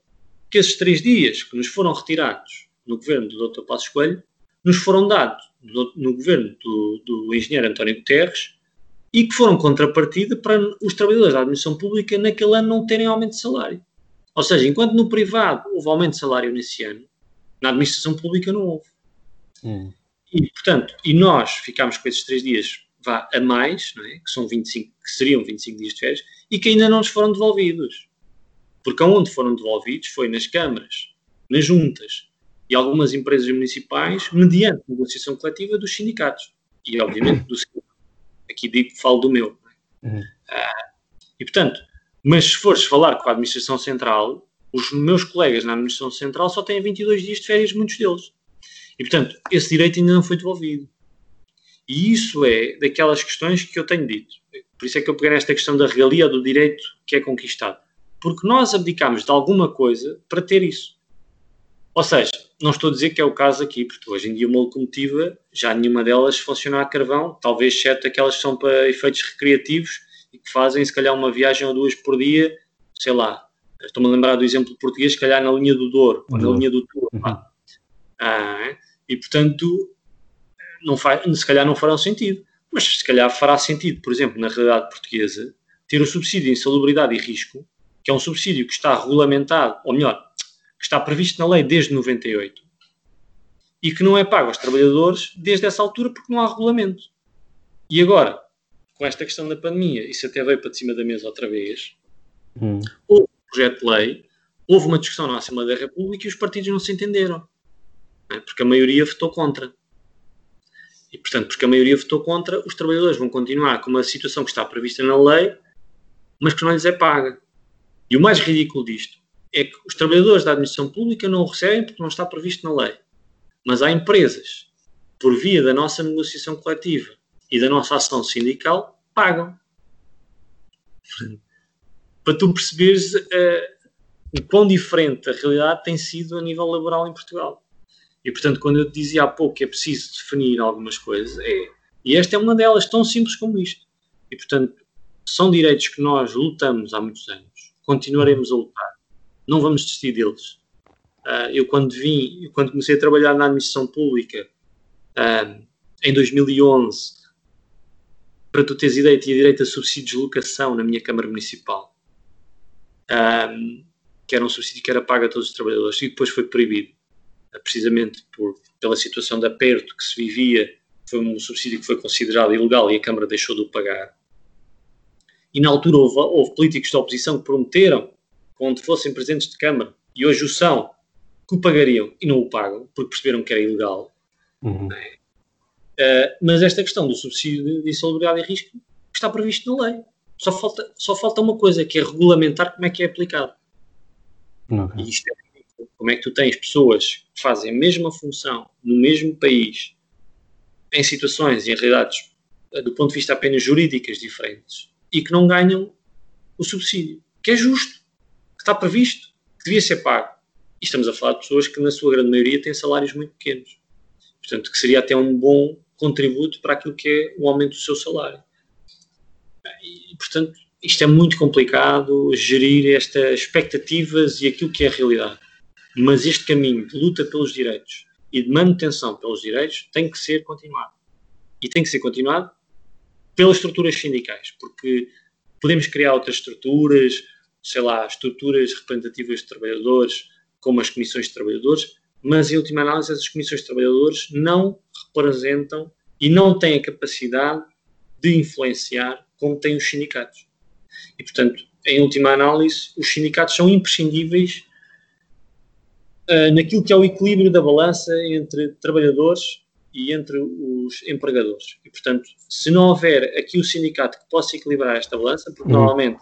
Speaker 2: que esses três dias que nos foram retirados no governo do Dr. Passos Coelho, nos foram dados no, no governo do, do, engenheiro António Guterres e que foram contrapartida para os trabalhadores da administração pública naquele ano não terem aumento de salário. Ou seja, enquanto no privado houve aumento de salário nesse ano, na administração pública não houve. Hum. E, portanto, e nós ficámos com esses três dias vá a mais, é? que, são 25, que seriam 25 dias de férias, e que ainda não nos foram devolvidos. Porque aonde foram devolvidos foi nas câmaras, nas juntas e algumas empresas municipais, mediante negociação coletiva dos sindicatos. E, obviamente, do Aqui digo, falo do meu. É? Uhum. Ah, e, portanto, mas se fores falar com a Administração Central, os meus colegas na Administração Central só têm 22 dias de férias, muitos deles. E, portanto, esse direito ainda não foi devolvido. E isso é daquelas questões que eu tenho dito. Por isso é que eu peguei nesta questão da regalia do direito que é conquistado. Porque nós abdicamos de alguma coisa para ter isso. Ou seja, não estou a dizer que é o caso aqui, porque hoje em dia uma locomotiva, já nenhuma delas funciona a carvão, talvez exceto aquelas que são para efeitos recreativos e que fazem se calhar uma viagem ou duas por dia, sei lá. Estou-me a lembrar do exemplo português, se calhar na linha do Douro, ou na linha do Tour. Uhum. Ah, e portanto, não faz, se calhar não fará sentido. Mas se calhar fará sentido, por exemplo, na realidade portuguesa, ter o subsídio de insalubridade e risco, que é um subsídio que está regulamentado, ou melhor, que está previsto na lei desde 98 e que não é pago aos trabalhadores desde essa altura porque não há regulamento. E agora, com esta questão da pandemia, isso até veio para cima da mesa outra vez, hum. houve um projeto de lei, houve uma discussão na Assembleia da República e os partidos não se entenderam, né? porque a maioria votou contra. E, portanto, porque a maioria votou contra, os trabalhadores vão continuar com uma situação que está prevista na lei, mas que não lhes é paga. E o mais ridículo disto é que os trabalhadores da administração pública não o recebem porque não está previsto na lei. Mas há empresas, por via da nossa negociação coletiva e da nossa ação sindical, pagam. Para tu perceberes uh, o quão diferente a realidade tem sido a nível laboral em Portugal. E, portanto, quando eu dizia há pouco que é preciso definir algumas coisas, é, e esta é uma delas, tão simples como isto. E, portanto, são direitos que nós lutamos há muitos anos, continuaremos a lutar, não vamos desistir deles. Uh, eu, quando vim, quando comecei a trabalhar na administração pública, uh, em 2011, para tu teres ideia, tinha direito a subsídio de locação na minha Câmara Municipal, um, ah, que era um subsídio que era pago a todos os trabalhadores, e depois foi proibido precisamente por, pela situação de aperto que se vivia, foi um subsídio que foi considerado ilegal e a Câmara deixou de o pagar. E na altura houve, houve políticos da oposição que prometeram, quando fossem presidentes de Câmara, e hoje o são, que o pagariam e não o pagam, porque perceberam que era ilegal. Uhum. Uh, mas esta questão do subsídio de insalubridade e risco está previsto na lei. Só falta, só falta uma coisa, que é regulamentar como é que é aplicado. Okay. E isto é como é que tu tens pessoas que fazem a mesma função no mesmo país, em situações e em realidades, eh, do ponto de vista apenas jurídicas diferentes, e que não ganham o subsídio, que é justo, que está previsto, que devia ser pago. E estamos a falar de pessoas que, na sua grande maioria, têm salários muito pequenos. Portanto, que seria até um bom contributo para aquilo que é o aumento do seu salário. E, portanto, isto é muito complicado gerir estas expectativas e aquilo que é a realidade. Mas este caminho de luta pelos direitos e de manutenção pelos direitos tem que ser continuado. E tem que ser continuado pelas estruturas sindicais, porque podemos criar outras estruturas, sei lá, estruturas representativas de trabalhadores, como as comissões de trabalhadores, mas em última análise essas comissões de trabalhadores não representam e não têm a capacidade de influenciar como têm os sindicatos. E, portanto, em última análise, os sindicatos são imprescindíveis uh, naquilo que é o equilíbrio da balança entre trabalhadores e entre os empregadores. E, portanto, se não houver aqui o sindicato que possa equilibrar esta balança, porque uhum. normalmente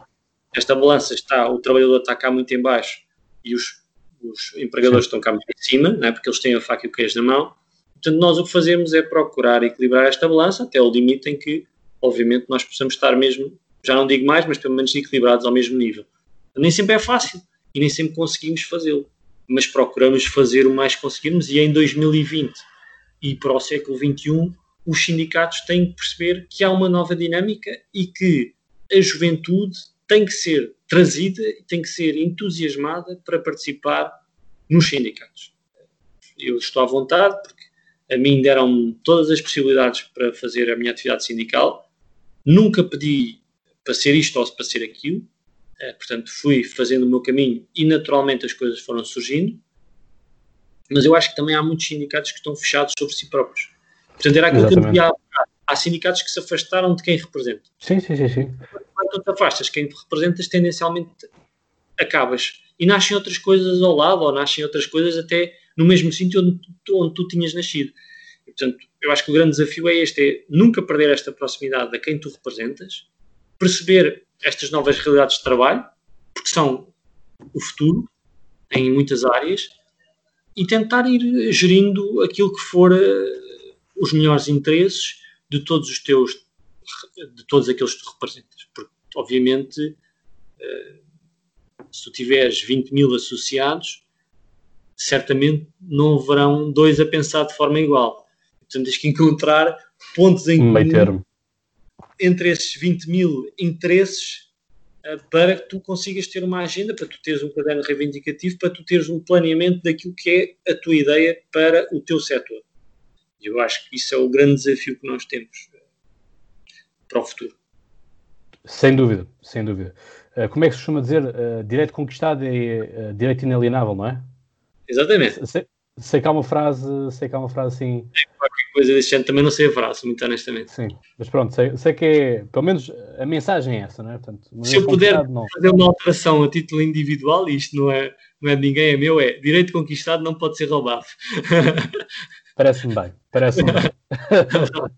Speaker 2: esta balança está, o trabalhador está cá muito em baixo e os, os empregadores Sim. estão cá muito em cima, é? porque eles têm a faca e o queijo na mão. Portanto, nós o que fazemos é procurar equilibrar esta balança até o limite em que, obviamente, nós possamos estar mesmo, já não digo mais, mas pelo menos equilibrados ao mesmo nível. Nem sempre é fácil e nem sempre conseguimos fazê-lo mas procuramos fazer o mais que conseguirmos e em 2020 e para o século XXI os sindicatos têm que perceber que há uma nova dinâmica e que a juventude tem que ser trazida e tem que ser entusiasmada para participar nos sindicatos. Eu estou à vontade porque a mim deram todas as possibilidades para fazer a minha atividade sindical. Nunca pedi para ser isto ou para ser aquilo. Eh, portanto, fui fazendo o meu caminho e naturalmente as coisas foram surgindo. Mas eu acho que também há muitos sindicatos que estão fechados sobre si próprios. Portanto, era aquilo Exatamente. que eu dizia há sindicatos que se afastaram de quem representa.
Speaker 1: Sim, sim, sim. sim.
Speaker 2: Quando tu te afastas quem te representas, tendencialmente acabas. E nascem outras coisas ao lado, ou nascem outras coisas até no mesmo sítio onde, onde tu tinhas nascido. E, portanto, eu acho que o grande desafio é este, é nunca perder esta proximidade a quem tu representas, perceber estas novas realidades de trabalho, porque são o futuro em muitas áreas, e tentar ir gerindo aquilo que for uh, os melhores interesses de todos os teus, de todos aqueles que tu representas. Porque, obviamente, uh, se tu tiveres 20 mil associados, certamente não haverão dois a pensar de forma igual. Portanto, tens que encontrar pontos em comum entre esses 20 mil interesses uh, para que tu consigas ter uma agenda, para tu teres um caderno reivindicativo, para tu teres um planeamento daquilo que é a tua ideia para o teu setor. E eu acho que isso é o grande desafio que nós temos uh, para o futuro.
Speaker 1: Sem dúvida, sem dúvida. Uh, como é que se costuma dizer? direito conquistado é direito inalienável, não é?
Speaker 2: Exatamente.
Speaker 1: Sei, que há uma frase, sei que há uma frase assim.
Speaker 2: qualquer coisa desse género, também não sei a frase, muito honestamente.
Speaker 1: Sim, mas pronto, sei, sei que é, pelo menos a mensagem é essa, não é? Portanto,
Speaker 2: Se eu puder não. fazer uma alteração a título individual, e isto não é, não é de ninguém, é meu, é direito conquistado não pode ser roubado.
Speaker 1: Parece-me bem, parece-me bem.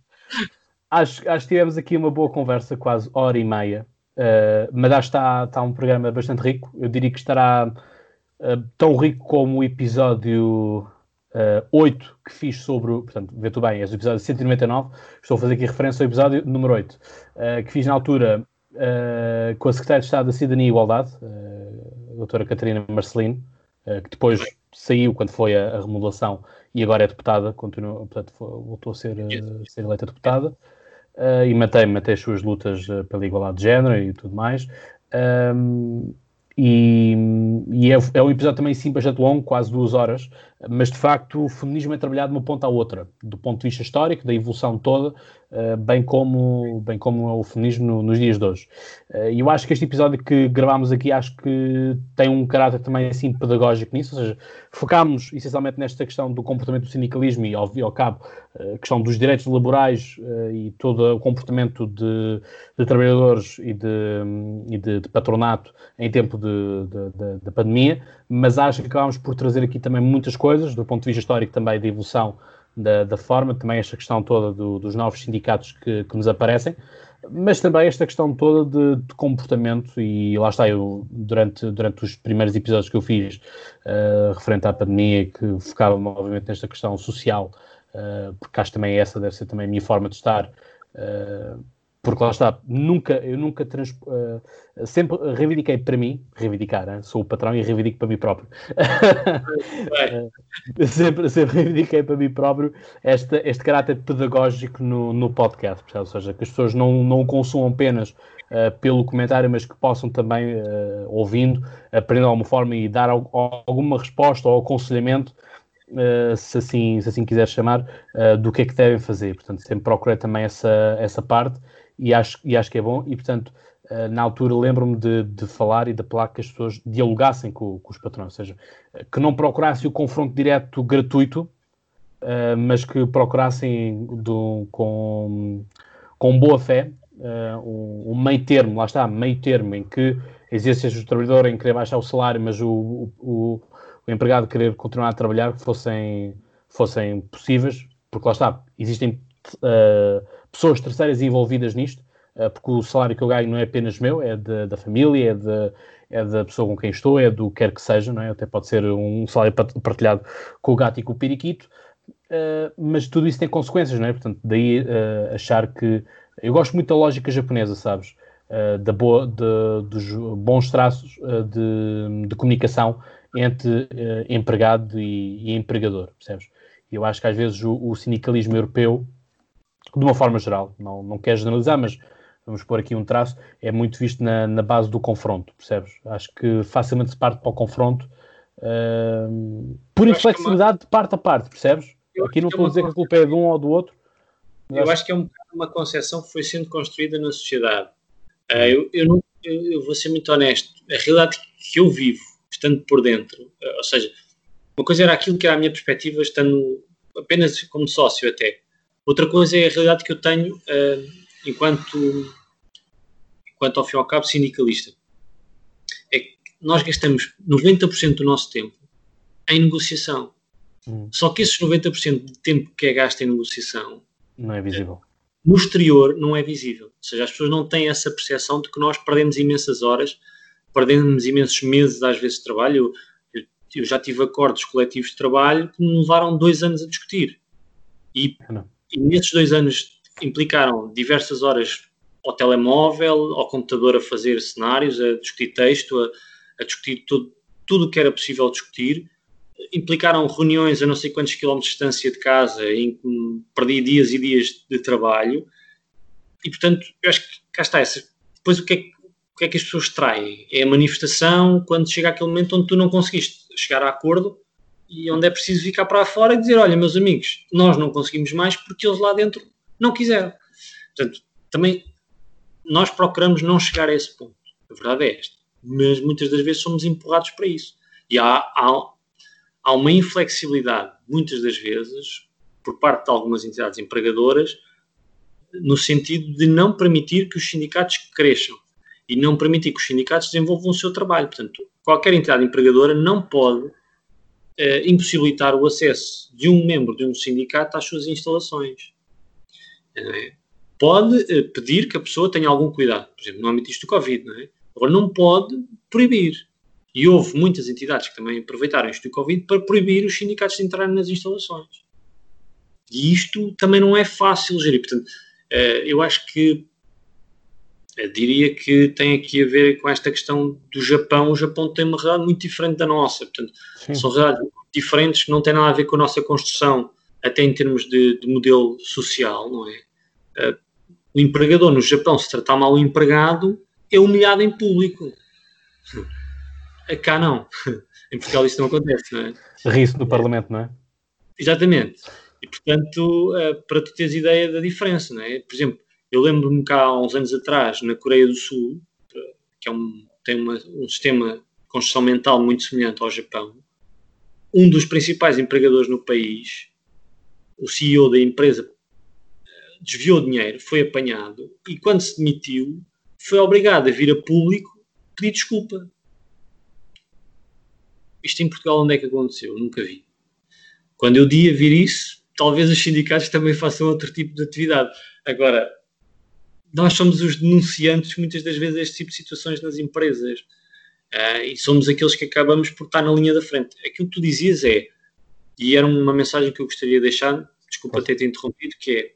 Speaker 1: acho, acho que tivemos aqui uma boa conversa, quase hora e meia. Uh, mas acho que está, está um programa bastante rico. Eu diria que estará uh, tão rico como o episódio uh, 8 que fiz sobre, portanto, vê tu bem, é o episódio 199, estou a fazer aqui referência ao episódio número 8, uh, eh, que fiz na altura uh, com a Secretária de Estado da Cidadania e Igualdade, a doutora Catarina Marcelino, que depois saiu quando foi a, a, remodelação e agora é deputada, continua, portanto, voltou a ser, ser eleita deputada. e mantém, mantém as suas lutas pela igualdade de género e tudo mais. Um, e, e é, é, um episódio também sim bastante longo, quase duas horas, mas de facto o feminismo é trabalhado de uma ponta à outra, do ponto de vista histórico, da evolução toda, bem, como, bem como é o feminismo no, nos dias de hoje. Uh, e eu acho que este episódio que gravámos aqui, acho que tem um caráter também assim pedagógico nisso, ou seja, focámos essencialmente nesta questão do comportamento do sindicalismo e ao, ao cabo a uh, questão dos direitos laborais e todo o comportamento de, de trabalhadores e de, e de, de patronato em tempo da pandemia, mas acho que acabámos por trazer aqui também muitas coisas, do ponto de vista histórico também de evolução da, da forma, também esta questão toda do, dos novos sindicatos que, que, nos aparecem, mas também esta questão toda de, de, comportamento, e lá está, eu durante, durante os primeiros episódios que eu fiz uh, referente à pandemia, que focava obviamente nesta questão social, uh, porque acho também essa deve ser também a minha forma de estar. Uh, porque lá está, nunca, eu nunca trans, uh, sempre reivindiquei para mim, reivindicar, hein? sou o patrão e reivindico para mim próprio. sempre, sempre reivindiquei para mim próprio este, este caráter pedagógico no, no podcast, ou seja, que as pessoas não, não consumam apenas uh, pelo comentário, mas que possam também, uh, ouvindo, aprender de alguma forma e dar alguma resposta ou aconselhamento Uh, se, assim, se assim quiser chamar, uh, do que é que devem fazer. Portanto, sempre procurei também essa, essa parte e acho, e acho que é bom. E, portanto, uh, na altura lembro-me de, de, falar e de apelar que as pessoas dialogassem com, com os patrões, ou seja, que não procurassem o confronto direto gratuito, uh, mas que procurassem do, com, com boa fé uh, um, meio termo, lá está, meio termo, em que existe o trabalhador em querer baixar o salário, mas o, o, o empregado querer continuar a trabalhar, que fossem, fossem possíveis, porque lá está, existem uh, pessoas terceiras envolvidas nisto, uh, porque o salário que eu ganho não é apenas meu, é de, da família, é, de, é da pessoa com quem estou, é do que quer que seja, não é? até pode ser um salário partilhado com o gato e com o periquito, uh, mas tudo isso tem consequências, não é? Portanto, daí uh, achar que. Eu gosto muito da lógica japonesa, sabes? da boa, de, dos bons traços de, de comunicação entre empregado e, e, empregador, percebes? Eu acho que às vezes o, o sindicalismo europeu de uma forma geral, não, não quero generalizar, mas vamos pôr aqui um traço, é muito visto na, na base do confronto, percebes? Acho que facilmente se parte para o confronto uh, por inflexibilidade uma... de parte a parte, percebes? Eu aqui não estou a dizer que a culpa é de um ou do outro.
Speaker 2: Eu acho... acho que é um, uma concepção que foi sendo construída na sociedade. Uh, eu, eu, não, eu, eu, vou ser muito honesto, a realidade que eu vivo, estando por dentro, uh, ou seja, uma coisa era aquilo que era a minha perspectiva, estando apenas como sócio até. Outra coisa é a realidade que eu tenho uh, enquanto, enquanto, ao fim e ao cabo, sindicalista. É que nós gastamos 90% do nosso tempo em negociação. Hum. Só que esses 90% de tempo que é gasto em negociação
Speaker 1: não é visível.
Speaker 2: No exterior não é visível. Ou seja, as pessoas não têm essa percepção de que nós perdemos imensas horas, perdemos imensos meses, às vezes, de trabalho. Eu, eu já tive acordos coletivos de trabalho que me levaram dois anos a discutir. E, e nesses dois anos implicaram diversas horas ao telemóvel, ao computador a fazer cenários, a discutir texto, a, a discutir tudo, tudo o que era possível discutir implicaram reuniões a não sei quantos quilómetros de distância de casa, em que perdi dias e dias de trabalho, e portanto, eu acho que cá está essa. Depois, o que, é, o que é que as pessoas traem? É a manifestação quando chega aquele momento onde tu não conseguiste chegar a acordo e onde é preciso ficar para fora e dizer: Olha, meus amigos, nós não conseguimos mais porque eles lá dentro não quiseram. Portanto, também nós procuramos não chegar a esse ponto. A verdade é esta. Mas muitas das vezes somos empurrados para isso. E há, há, há uma inflexibilidade, muitas das vezes, por parte de algumas entidades empregadoras, no sentido de não permitir que os sindicatos cresçam e não permitir que os sindicatos desenvolvam o seu trabalho. Portanto, qualquer entidade empregadora não pode eh, impossibilitar o acesso de um membro de um sindicato às suas instalações. É? Pode eh, pedir que a pessoa tenha algum cuidado, por exemplo, no âmbito disto do Covid, não é? Agora, não pode proibir. E houve muitas entidades que também aproveitaram isto do Covid para proibir os sindicatos de entrarem nas instalações. E isto também não é fácil gerir. Portanto, eh, eu acho que eu diria que tem aqui a ver com esta questão do Japão. O Japão tem uma realidade muito diferente da nossa. Portanto, Sim. são realidades diferentes não têm nada a ver com a nossa construção, até em termos de, de modelo social, não é? Eh, o empregador no Japão, se tratar mal o empregado, é humilhado em público. Cá não. em Portugal isso não acontece, não é?
Speaker 1: Ri-se no Parlamento, não é?
Speaker 2: Exatamente. E, portanto, eh, para tu teres ideia da diferença, não é? Por exemplo, eu lembro-me cá há uns anos atrás, na Coreia do Sul, que é um, tem uma, um sistema de construção mental muito semelhante ao Japão, um dos principais empregadores no país, o CEO da empresa, eh, desviou dinheiro, foi apanhado e, quando se demitiu, foi obrigado a vir a público pedir desculpa isto em Portugal onde é que aconteceu? Eu nunca vi. Quando eu dia vir isso, talvez os sindicatos também façam outro tipo de atividade. Agora, nós somos os denunciantes muitas das vezes deste tipo de situações nas empresas. Uh, e somos aqueles que acabamos por estar na linha da frente. Aquilo que tu dizias é, e era uma mensagem que eu gostaria de deixar, desculpa ter te interrompido, que é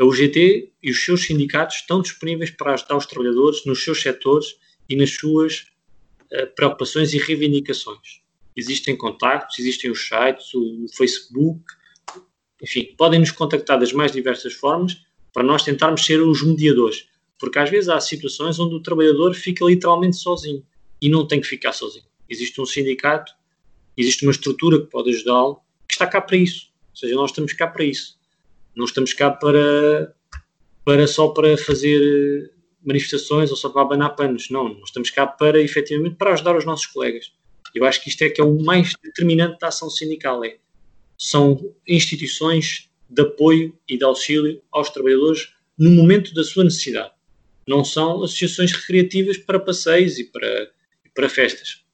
Speaker 2: a UGT e os seus sindicatos estão disponíveis para ajudar os trabalhadores nos seus setores e nas suas uh, preocupações e reivindicações existem contactos, existem os sites, o Facebook, enfim, podem nos contactar das mais diversas formas para nós tentarmos ser os mediadores. Porque às vezes há situações onde o trabalhador fica literalmente sozinho e não tem que ficar sozinho. Existe um sindicato, existe uma estrutura que pode ajudá-lo, que está cá para isso. Ou seja, nós estamos cá para isso. Não estamos cá para, para só para fazer manifestações ou só para abanar panos. Não, nós estamos cá para, efetivamente, para ajudar os nossos colegas. Eu acho que isto é que é o mais determinante da ação sindical. É, são instituições de apoio e de auxílio aos trabalhadores no momento da sua necessidade. Não são associações recreativas para passeios e para, para festas.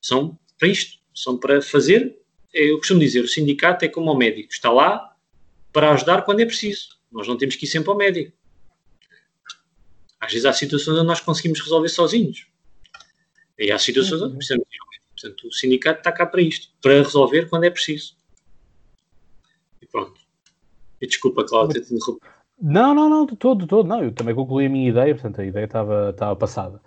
Speaker 2: São para isto. São para fazer. Eu costumo dizer, o sindicato é como o médico. Está lá para ajudar quando é preciso. Nós não temos que ir sempre ao médico. Às vezes há situações onde nós conseguimos resolver sozinhos. E há situações onde precisamos de Portanto, o sindicato está cá para isto, para resolver quando é preciso. E desculpa, Cláudia, te interrompi.
Speaker 1: Não, não, não, de todo, de todo. Não, eu também concluí a minha ideia, portanto, a ideia estava, estava passada.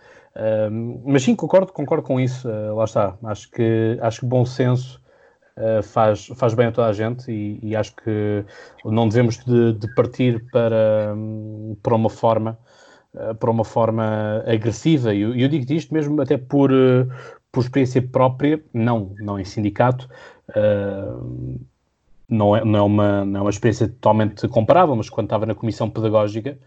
Speaker 1: Mas sim, concordo, concordo com isso. Uh, lá está. Acho que, acho que bom senso uh, faz, faz bem a toda a gente e, e acho que não devemos de, de partir para, um, para uma forma uh, para uma forma agressiva. E eu, eu digo isto mesmo até por, por experiência própria, não, não em sindicato. Uh, não é, não, é uma, não é uma experiência totalmente comparável, mas quando estava na comissão pedagógica,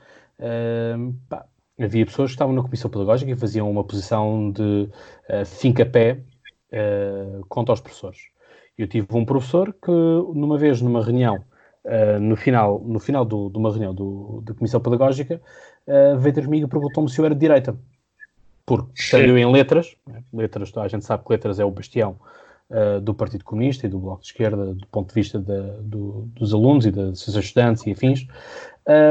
Speaker 1: pá, havia pessoas que estavam na comissão pedagógica e faziam uma posição de uh, finca-pé uh, contra os professores. Eu tive um professor que, numa vez, numa reunião, uh, no final, no final do, de uma reunião do, da Comissão Pedagógica, uh, veio ter comigo e perguntou-me se eu era de direita. Porque, estando em letras, né, letras, a gente sabe que letras é o bastião uh, do Partido Comunista e do Bloco de Esquerda, do ponto de vista do, dos alunos e das seus estudantes e afins,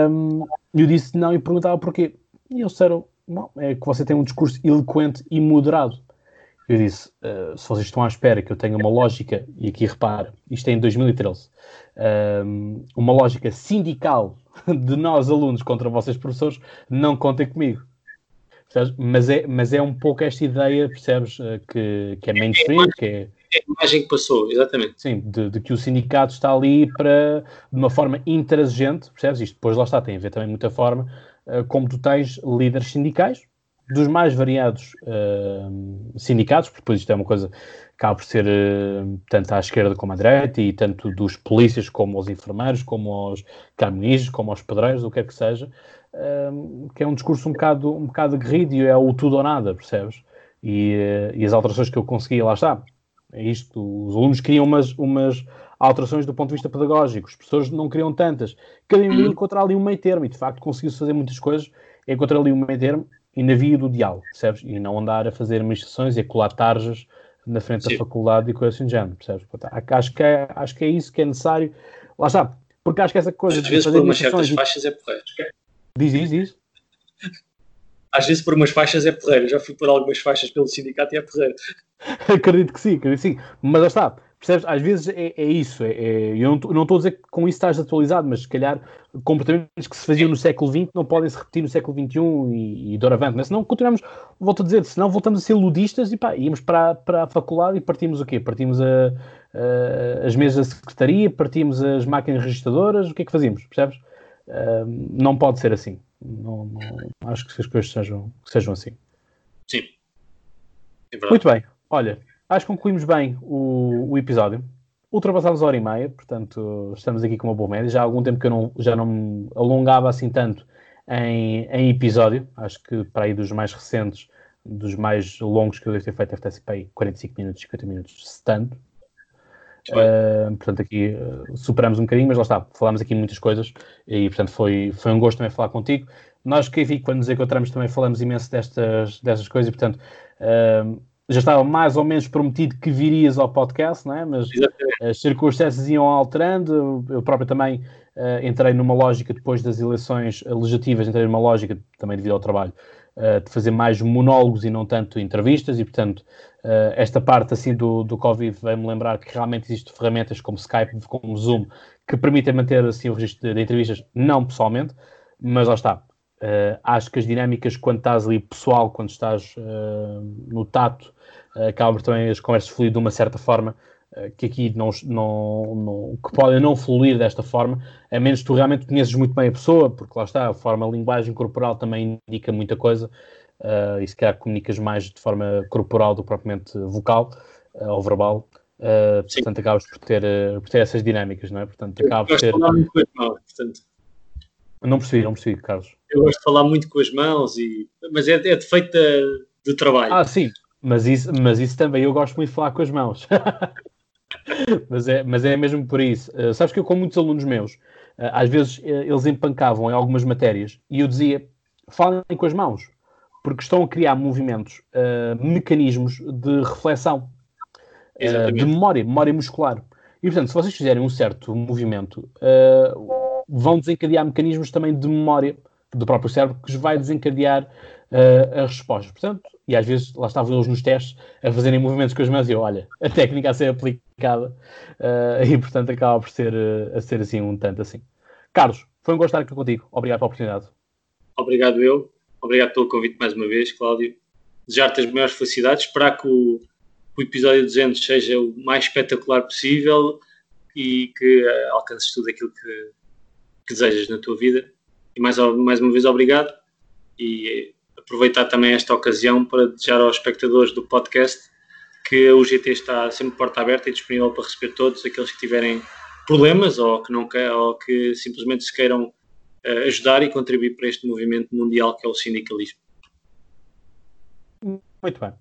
Speaker 1: um, eu disse não e perguntava porquê. E eles disseram, não, é que você tem um discurso eloquente e moderado. Eu disse, uh, se vocês estão à espera que eu tenha uma lógica, e aqui repara, isto é em 2013, um, uma lógica sindical de nós alunos contra vocês professores, não contem comigo. Mas é, mas é um pouco esta ideia, percebes, eh, que, que é mainstream, que é...
Speaker 2: É a imagem que passou, exatamente.
Speaker 1: Sim, de, de, que o sindicato está ali para, de uma forma intransigente, percebes? Isto depois lá está, tem a ver também muita forma, uh, como tu tens líderes sindicais, dos mais variados uh, sindicatos, porque depois isto é uma coisa que acaba por ser uh, tanto à esquerda como à direita, e tanto dos polícias como aos enfermeiros, como aos camionistas, como aos pedreiros, o que quer que seja, uh, que é um discurso um bocado, um bocado aguerrido e é o tudo ou nada, percebes? E, e as alterações que eu consegui, lá está, é isto, os alunos queriam umas, umas alterações do ponto de vista pedagógico, os professores não queriam tantas, queriam uhum. encontrar ali um meio termo, e de facto conseguiu-se fazer muitas coisas, encontrar ali um meio termo, e na via do diálogo, percebes? E não andar a fazer administrações e a colar tarjas na frente Sim. da faculdade e coisa assim de género, percebes? Acho que, é, acho que é isso que é necessário. Lá está, porque acho que essa coisa.
Speaker 2: Às vezes, por umas certas faixas é porreiro.
Speaker 1: Diz, diz, diz.
Speaker 2: Às vezes, por umas faixas é porreiro. Já fui por algumas faixas pelo sindicato e é porreiro.
Speaker 1: acredito que sim, acredito que sim. Mas lá está, Percebes? Às vezes é, é isso. É, é, eu não estou a dizer que com isso estás atualizado, mas se calhar comportamentos que se faziam no século XX não podem se repetir no século XXI e, e doravante. Mas senão continuamos, volto a dizer, senão voltamos a ser ludistas e pá, íamos para, para a faculdade e partimos o quê? Partimos a, a, as mesas de secretaria, partimos as máquinas registradoras, o que é que fazíamos? Percebes? Uh, não pode ser assim. Não, não, acho que as coisas sejam, sejam assim.
Speaker 2: Sim.
Speaker 1: É Muito bem. Olha, acho que concluímos bem o, o episódio. Ultrapassámos a hora e meia, portanto, estamos aqui com uma boa média. Já há algum tempo que eu não, já não me alongava assim tanto em, em episódio. Acho que para aí dos mais recentes, dos mais longos que eu devo ter feito, deve ter sido aí 45 minutos, 50 minutos, se tanto. Uh, portanto, aqui uh, superamos um bocadinho, mas lá está, falámos aqui muitas coisas e, portanto, foi, foi um gosto também falar contigo. Nós que vi quando nos encontramos também falamos imenso destas, destas coisas e, portanto, uh, já estava mais ou menos prometido que virias ao podcast, não é? mas Exatamente. as circunstâncias iam alterando. Eu próprio também uh, entrei numa lógica, depois das eleições legislativas, entrei numa lógica, também devido ao trabalho, uh, de fazer mais monólogos e não tanto entrevistas, e portanto, uh, esta parte assim do, do Covid veio-me lembrar que realmente existem ferramentas como Skype, como Zoom, que permitem manter assim o registro de, de entrevistas, não pessoalmente, mas lá está. Uh, acho que as dinâmicas quando estás ali pessoal, quando estás uh, no tato, acabam também as conversas fluir de uma certa forma uh, que aqui não, não, não, que podem não fluir desta forma, a menos que tu realmente conheces muito bem a pessoa, porque lá está, a forma a linguagem corporal também indica muita coisa uh, e se calhar comunicas mais de forma corporal do que propriamente vocal ou verbal. portanto, acabas por ter, por ter essas dinâmicas, não é? Portanto, acabas por ter. Portanto não percebi, não percebi, Carlos.
Speaker 2: Eu gosto de falar muito com as mãos, e... mas é, é defeito de, de trabalho.
Speaker 1: Ah, sim, mas isso, mas isso também eu gosto muito de falar com as mãos. mas, é, mas é mesmo por isso. Uh, sabes que eu, com muitos alunos meus, uh, às vezes uh, eles empancavam em algumas matérias e eu dizia: falem com as mãos, porque estão a criar movimentos, mecanismos de reflexão, de memória, memória muscular. E portanto, se vocês fizerem um certo movimento, vão desencadear mecanismos também de memória do próprio cérebro que vai desencadear uh, as respostas. Portanto, e às vezes lá estavam eles nos testes a fazerem movimentos com as mãos e eu, olha, a técnica a ser aplicada uh, e portanto acaba por ser, uh, a ser assim um tanto assim. Carlos, foi um gosto estar aqui contigo. Obrigado pela oportunidade.
Speaker 2: Obrigado eu. Obrigado pelo convite mais uma vez, Cláudio. Desejar-te as maiores felicidades. Esperar que o, o episódio 200 seja o mais espetacular possível e que uh, alcances tudo aquilo que, que desejas na tua vida. E mais, mais uma vez, obrigado. E aproveitar também esta ocasião para desejar aos espectadores do podcast que o GT está sempre porta aberta e disponível para receber todos aqueles que tiverem problemas ou que, não, ou que simplesmente se queiram uh, ajudar e contribuir para este movimento mundial que é o sindicalismo.
Speaker 1: Muito bem.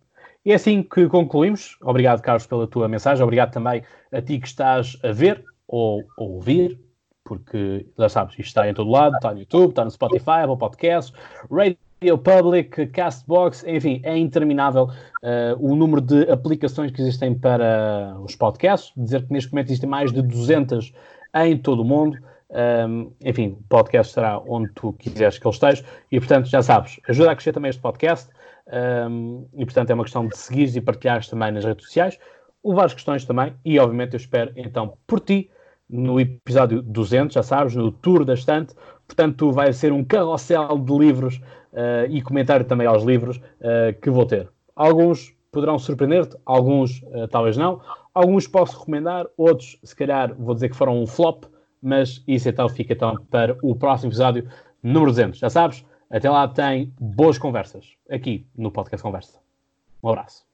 Speaker 1: E é assim que concluímos. Obrigado, Carlos, pela tua mensagem. Obrigado também a ti que estás a ver ou a ouvir porque já sabes, isto está em todo lado, está no YouTube, está no Spotify, Apple Podcasts, Radio Public, Castbox, enfim, é interminável uh, o número de aplicações que existem para os podcasts. Dizer que neste momento existem mais de 200 em todo o mundo. Um, enfim, o podcast estará onde tu quiseres que ele esteja e, portanto, já sabes, ajuda a crescer também este podcast um, e, portanto, é uma questão de seguir e partilhares também nas redes sociais, levar as questões também e, obviamente, eu espero então por ti no episódio 200, já sabes, no Tour da Estante. Portanto, vai ser um carrossel de livros uh, e comentário também aos livros uh, que vou ter. Alguns poderão surpreender-te, alguns uh, talvez não. Alguns posso recomendar, outros, se calhar, vou dizer que foram um flop, mas isso então fica então para o próximo episódio número 200. Já sabes, até lá tem boas conversas aqui no Podcast Conversa. Um abraço.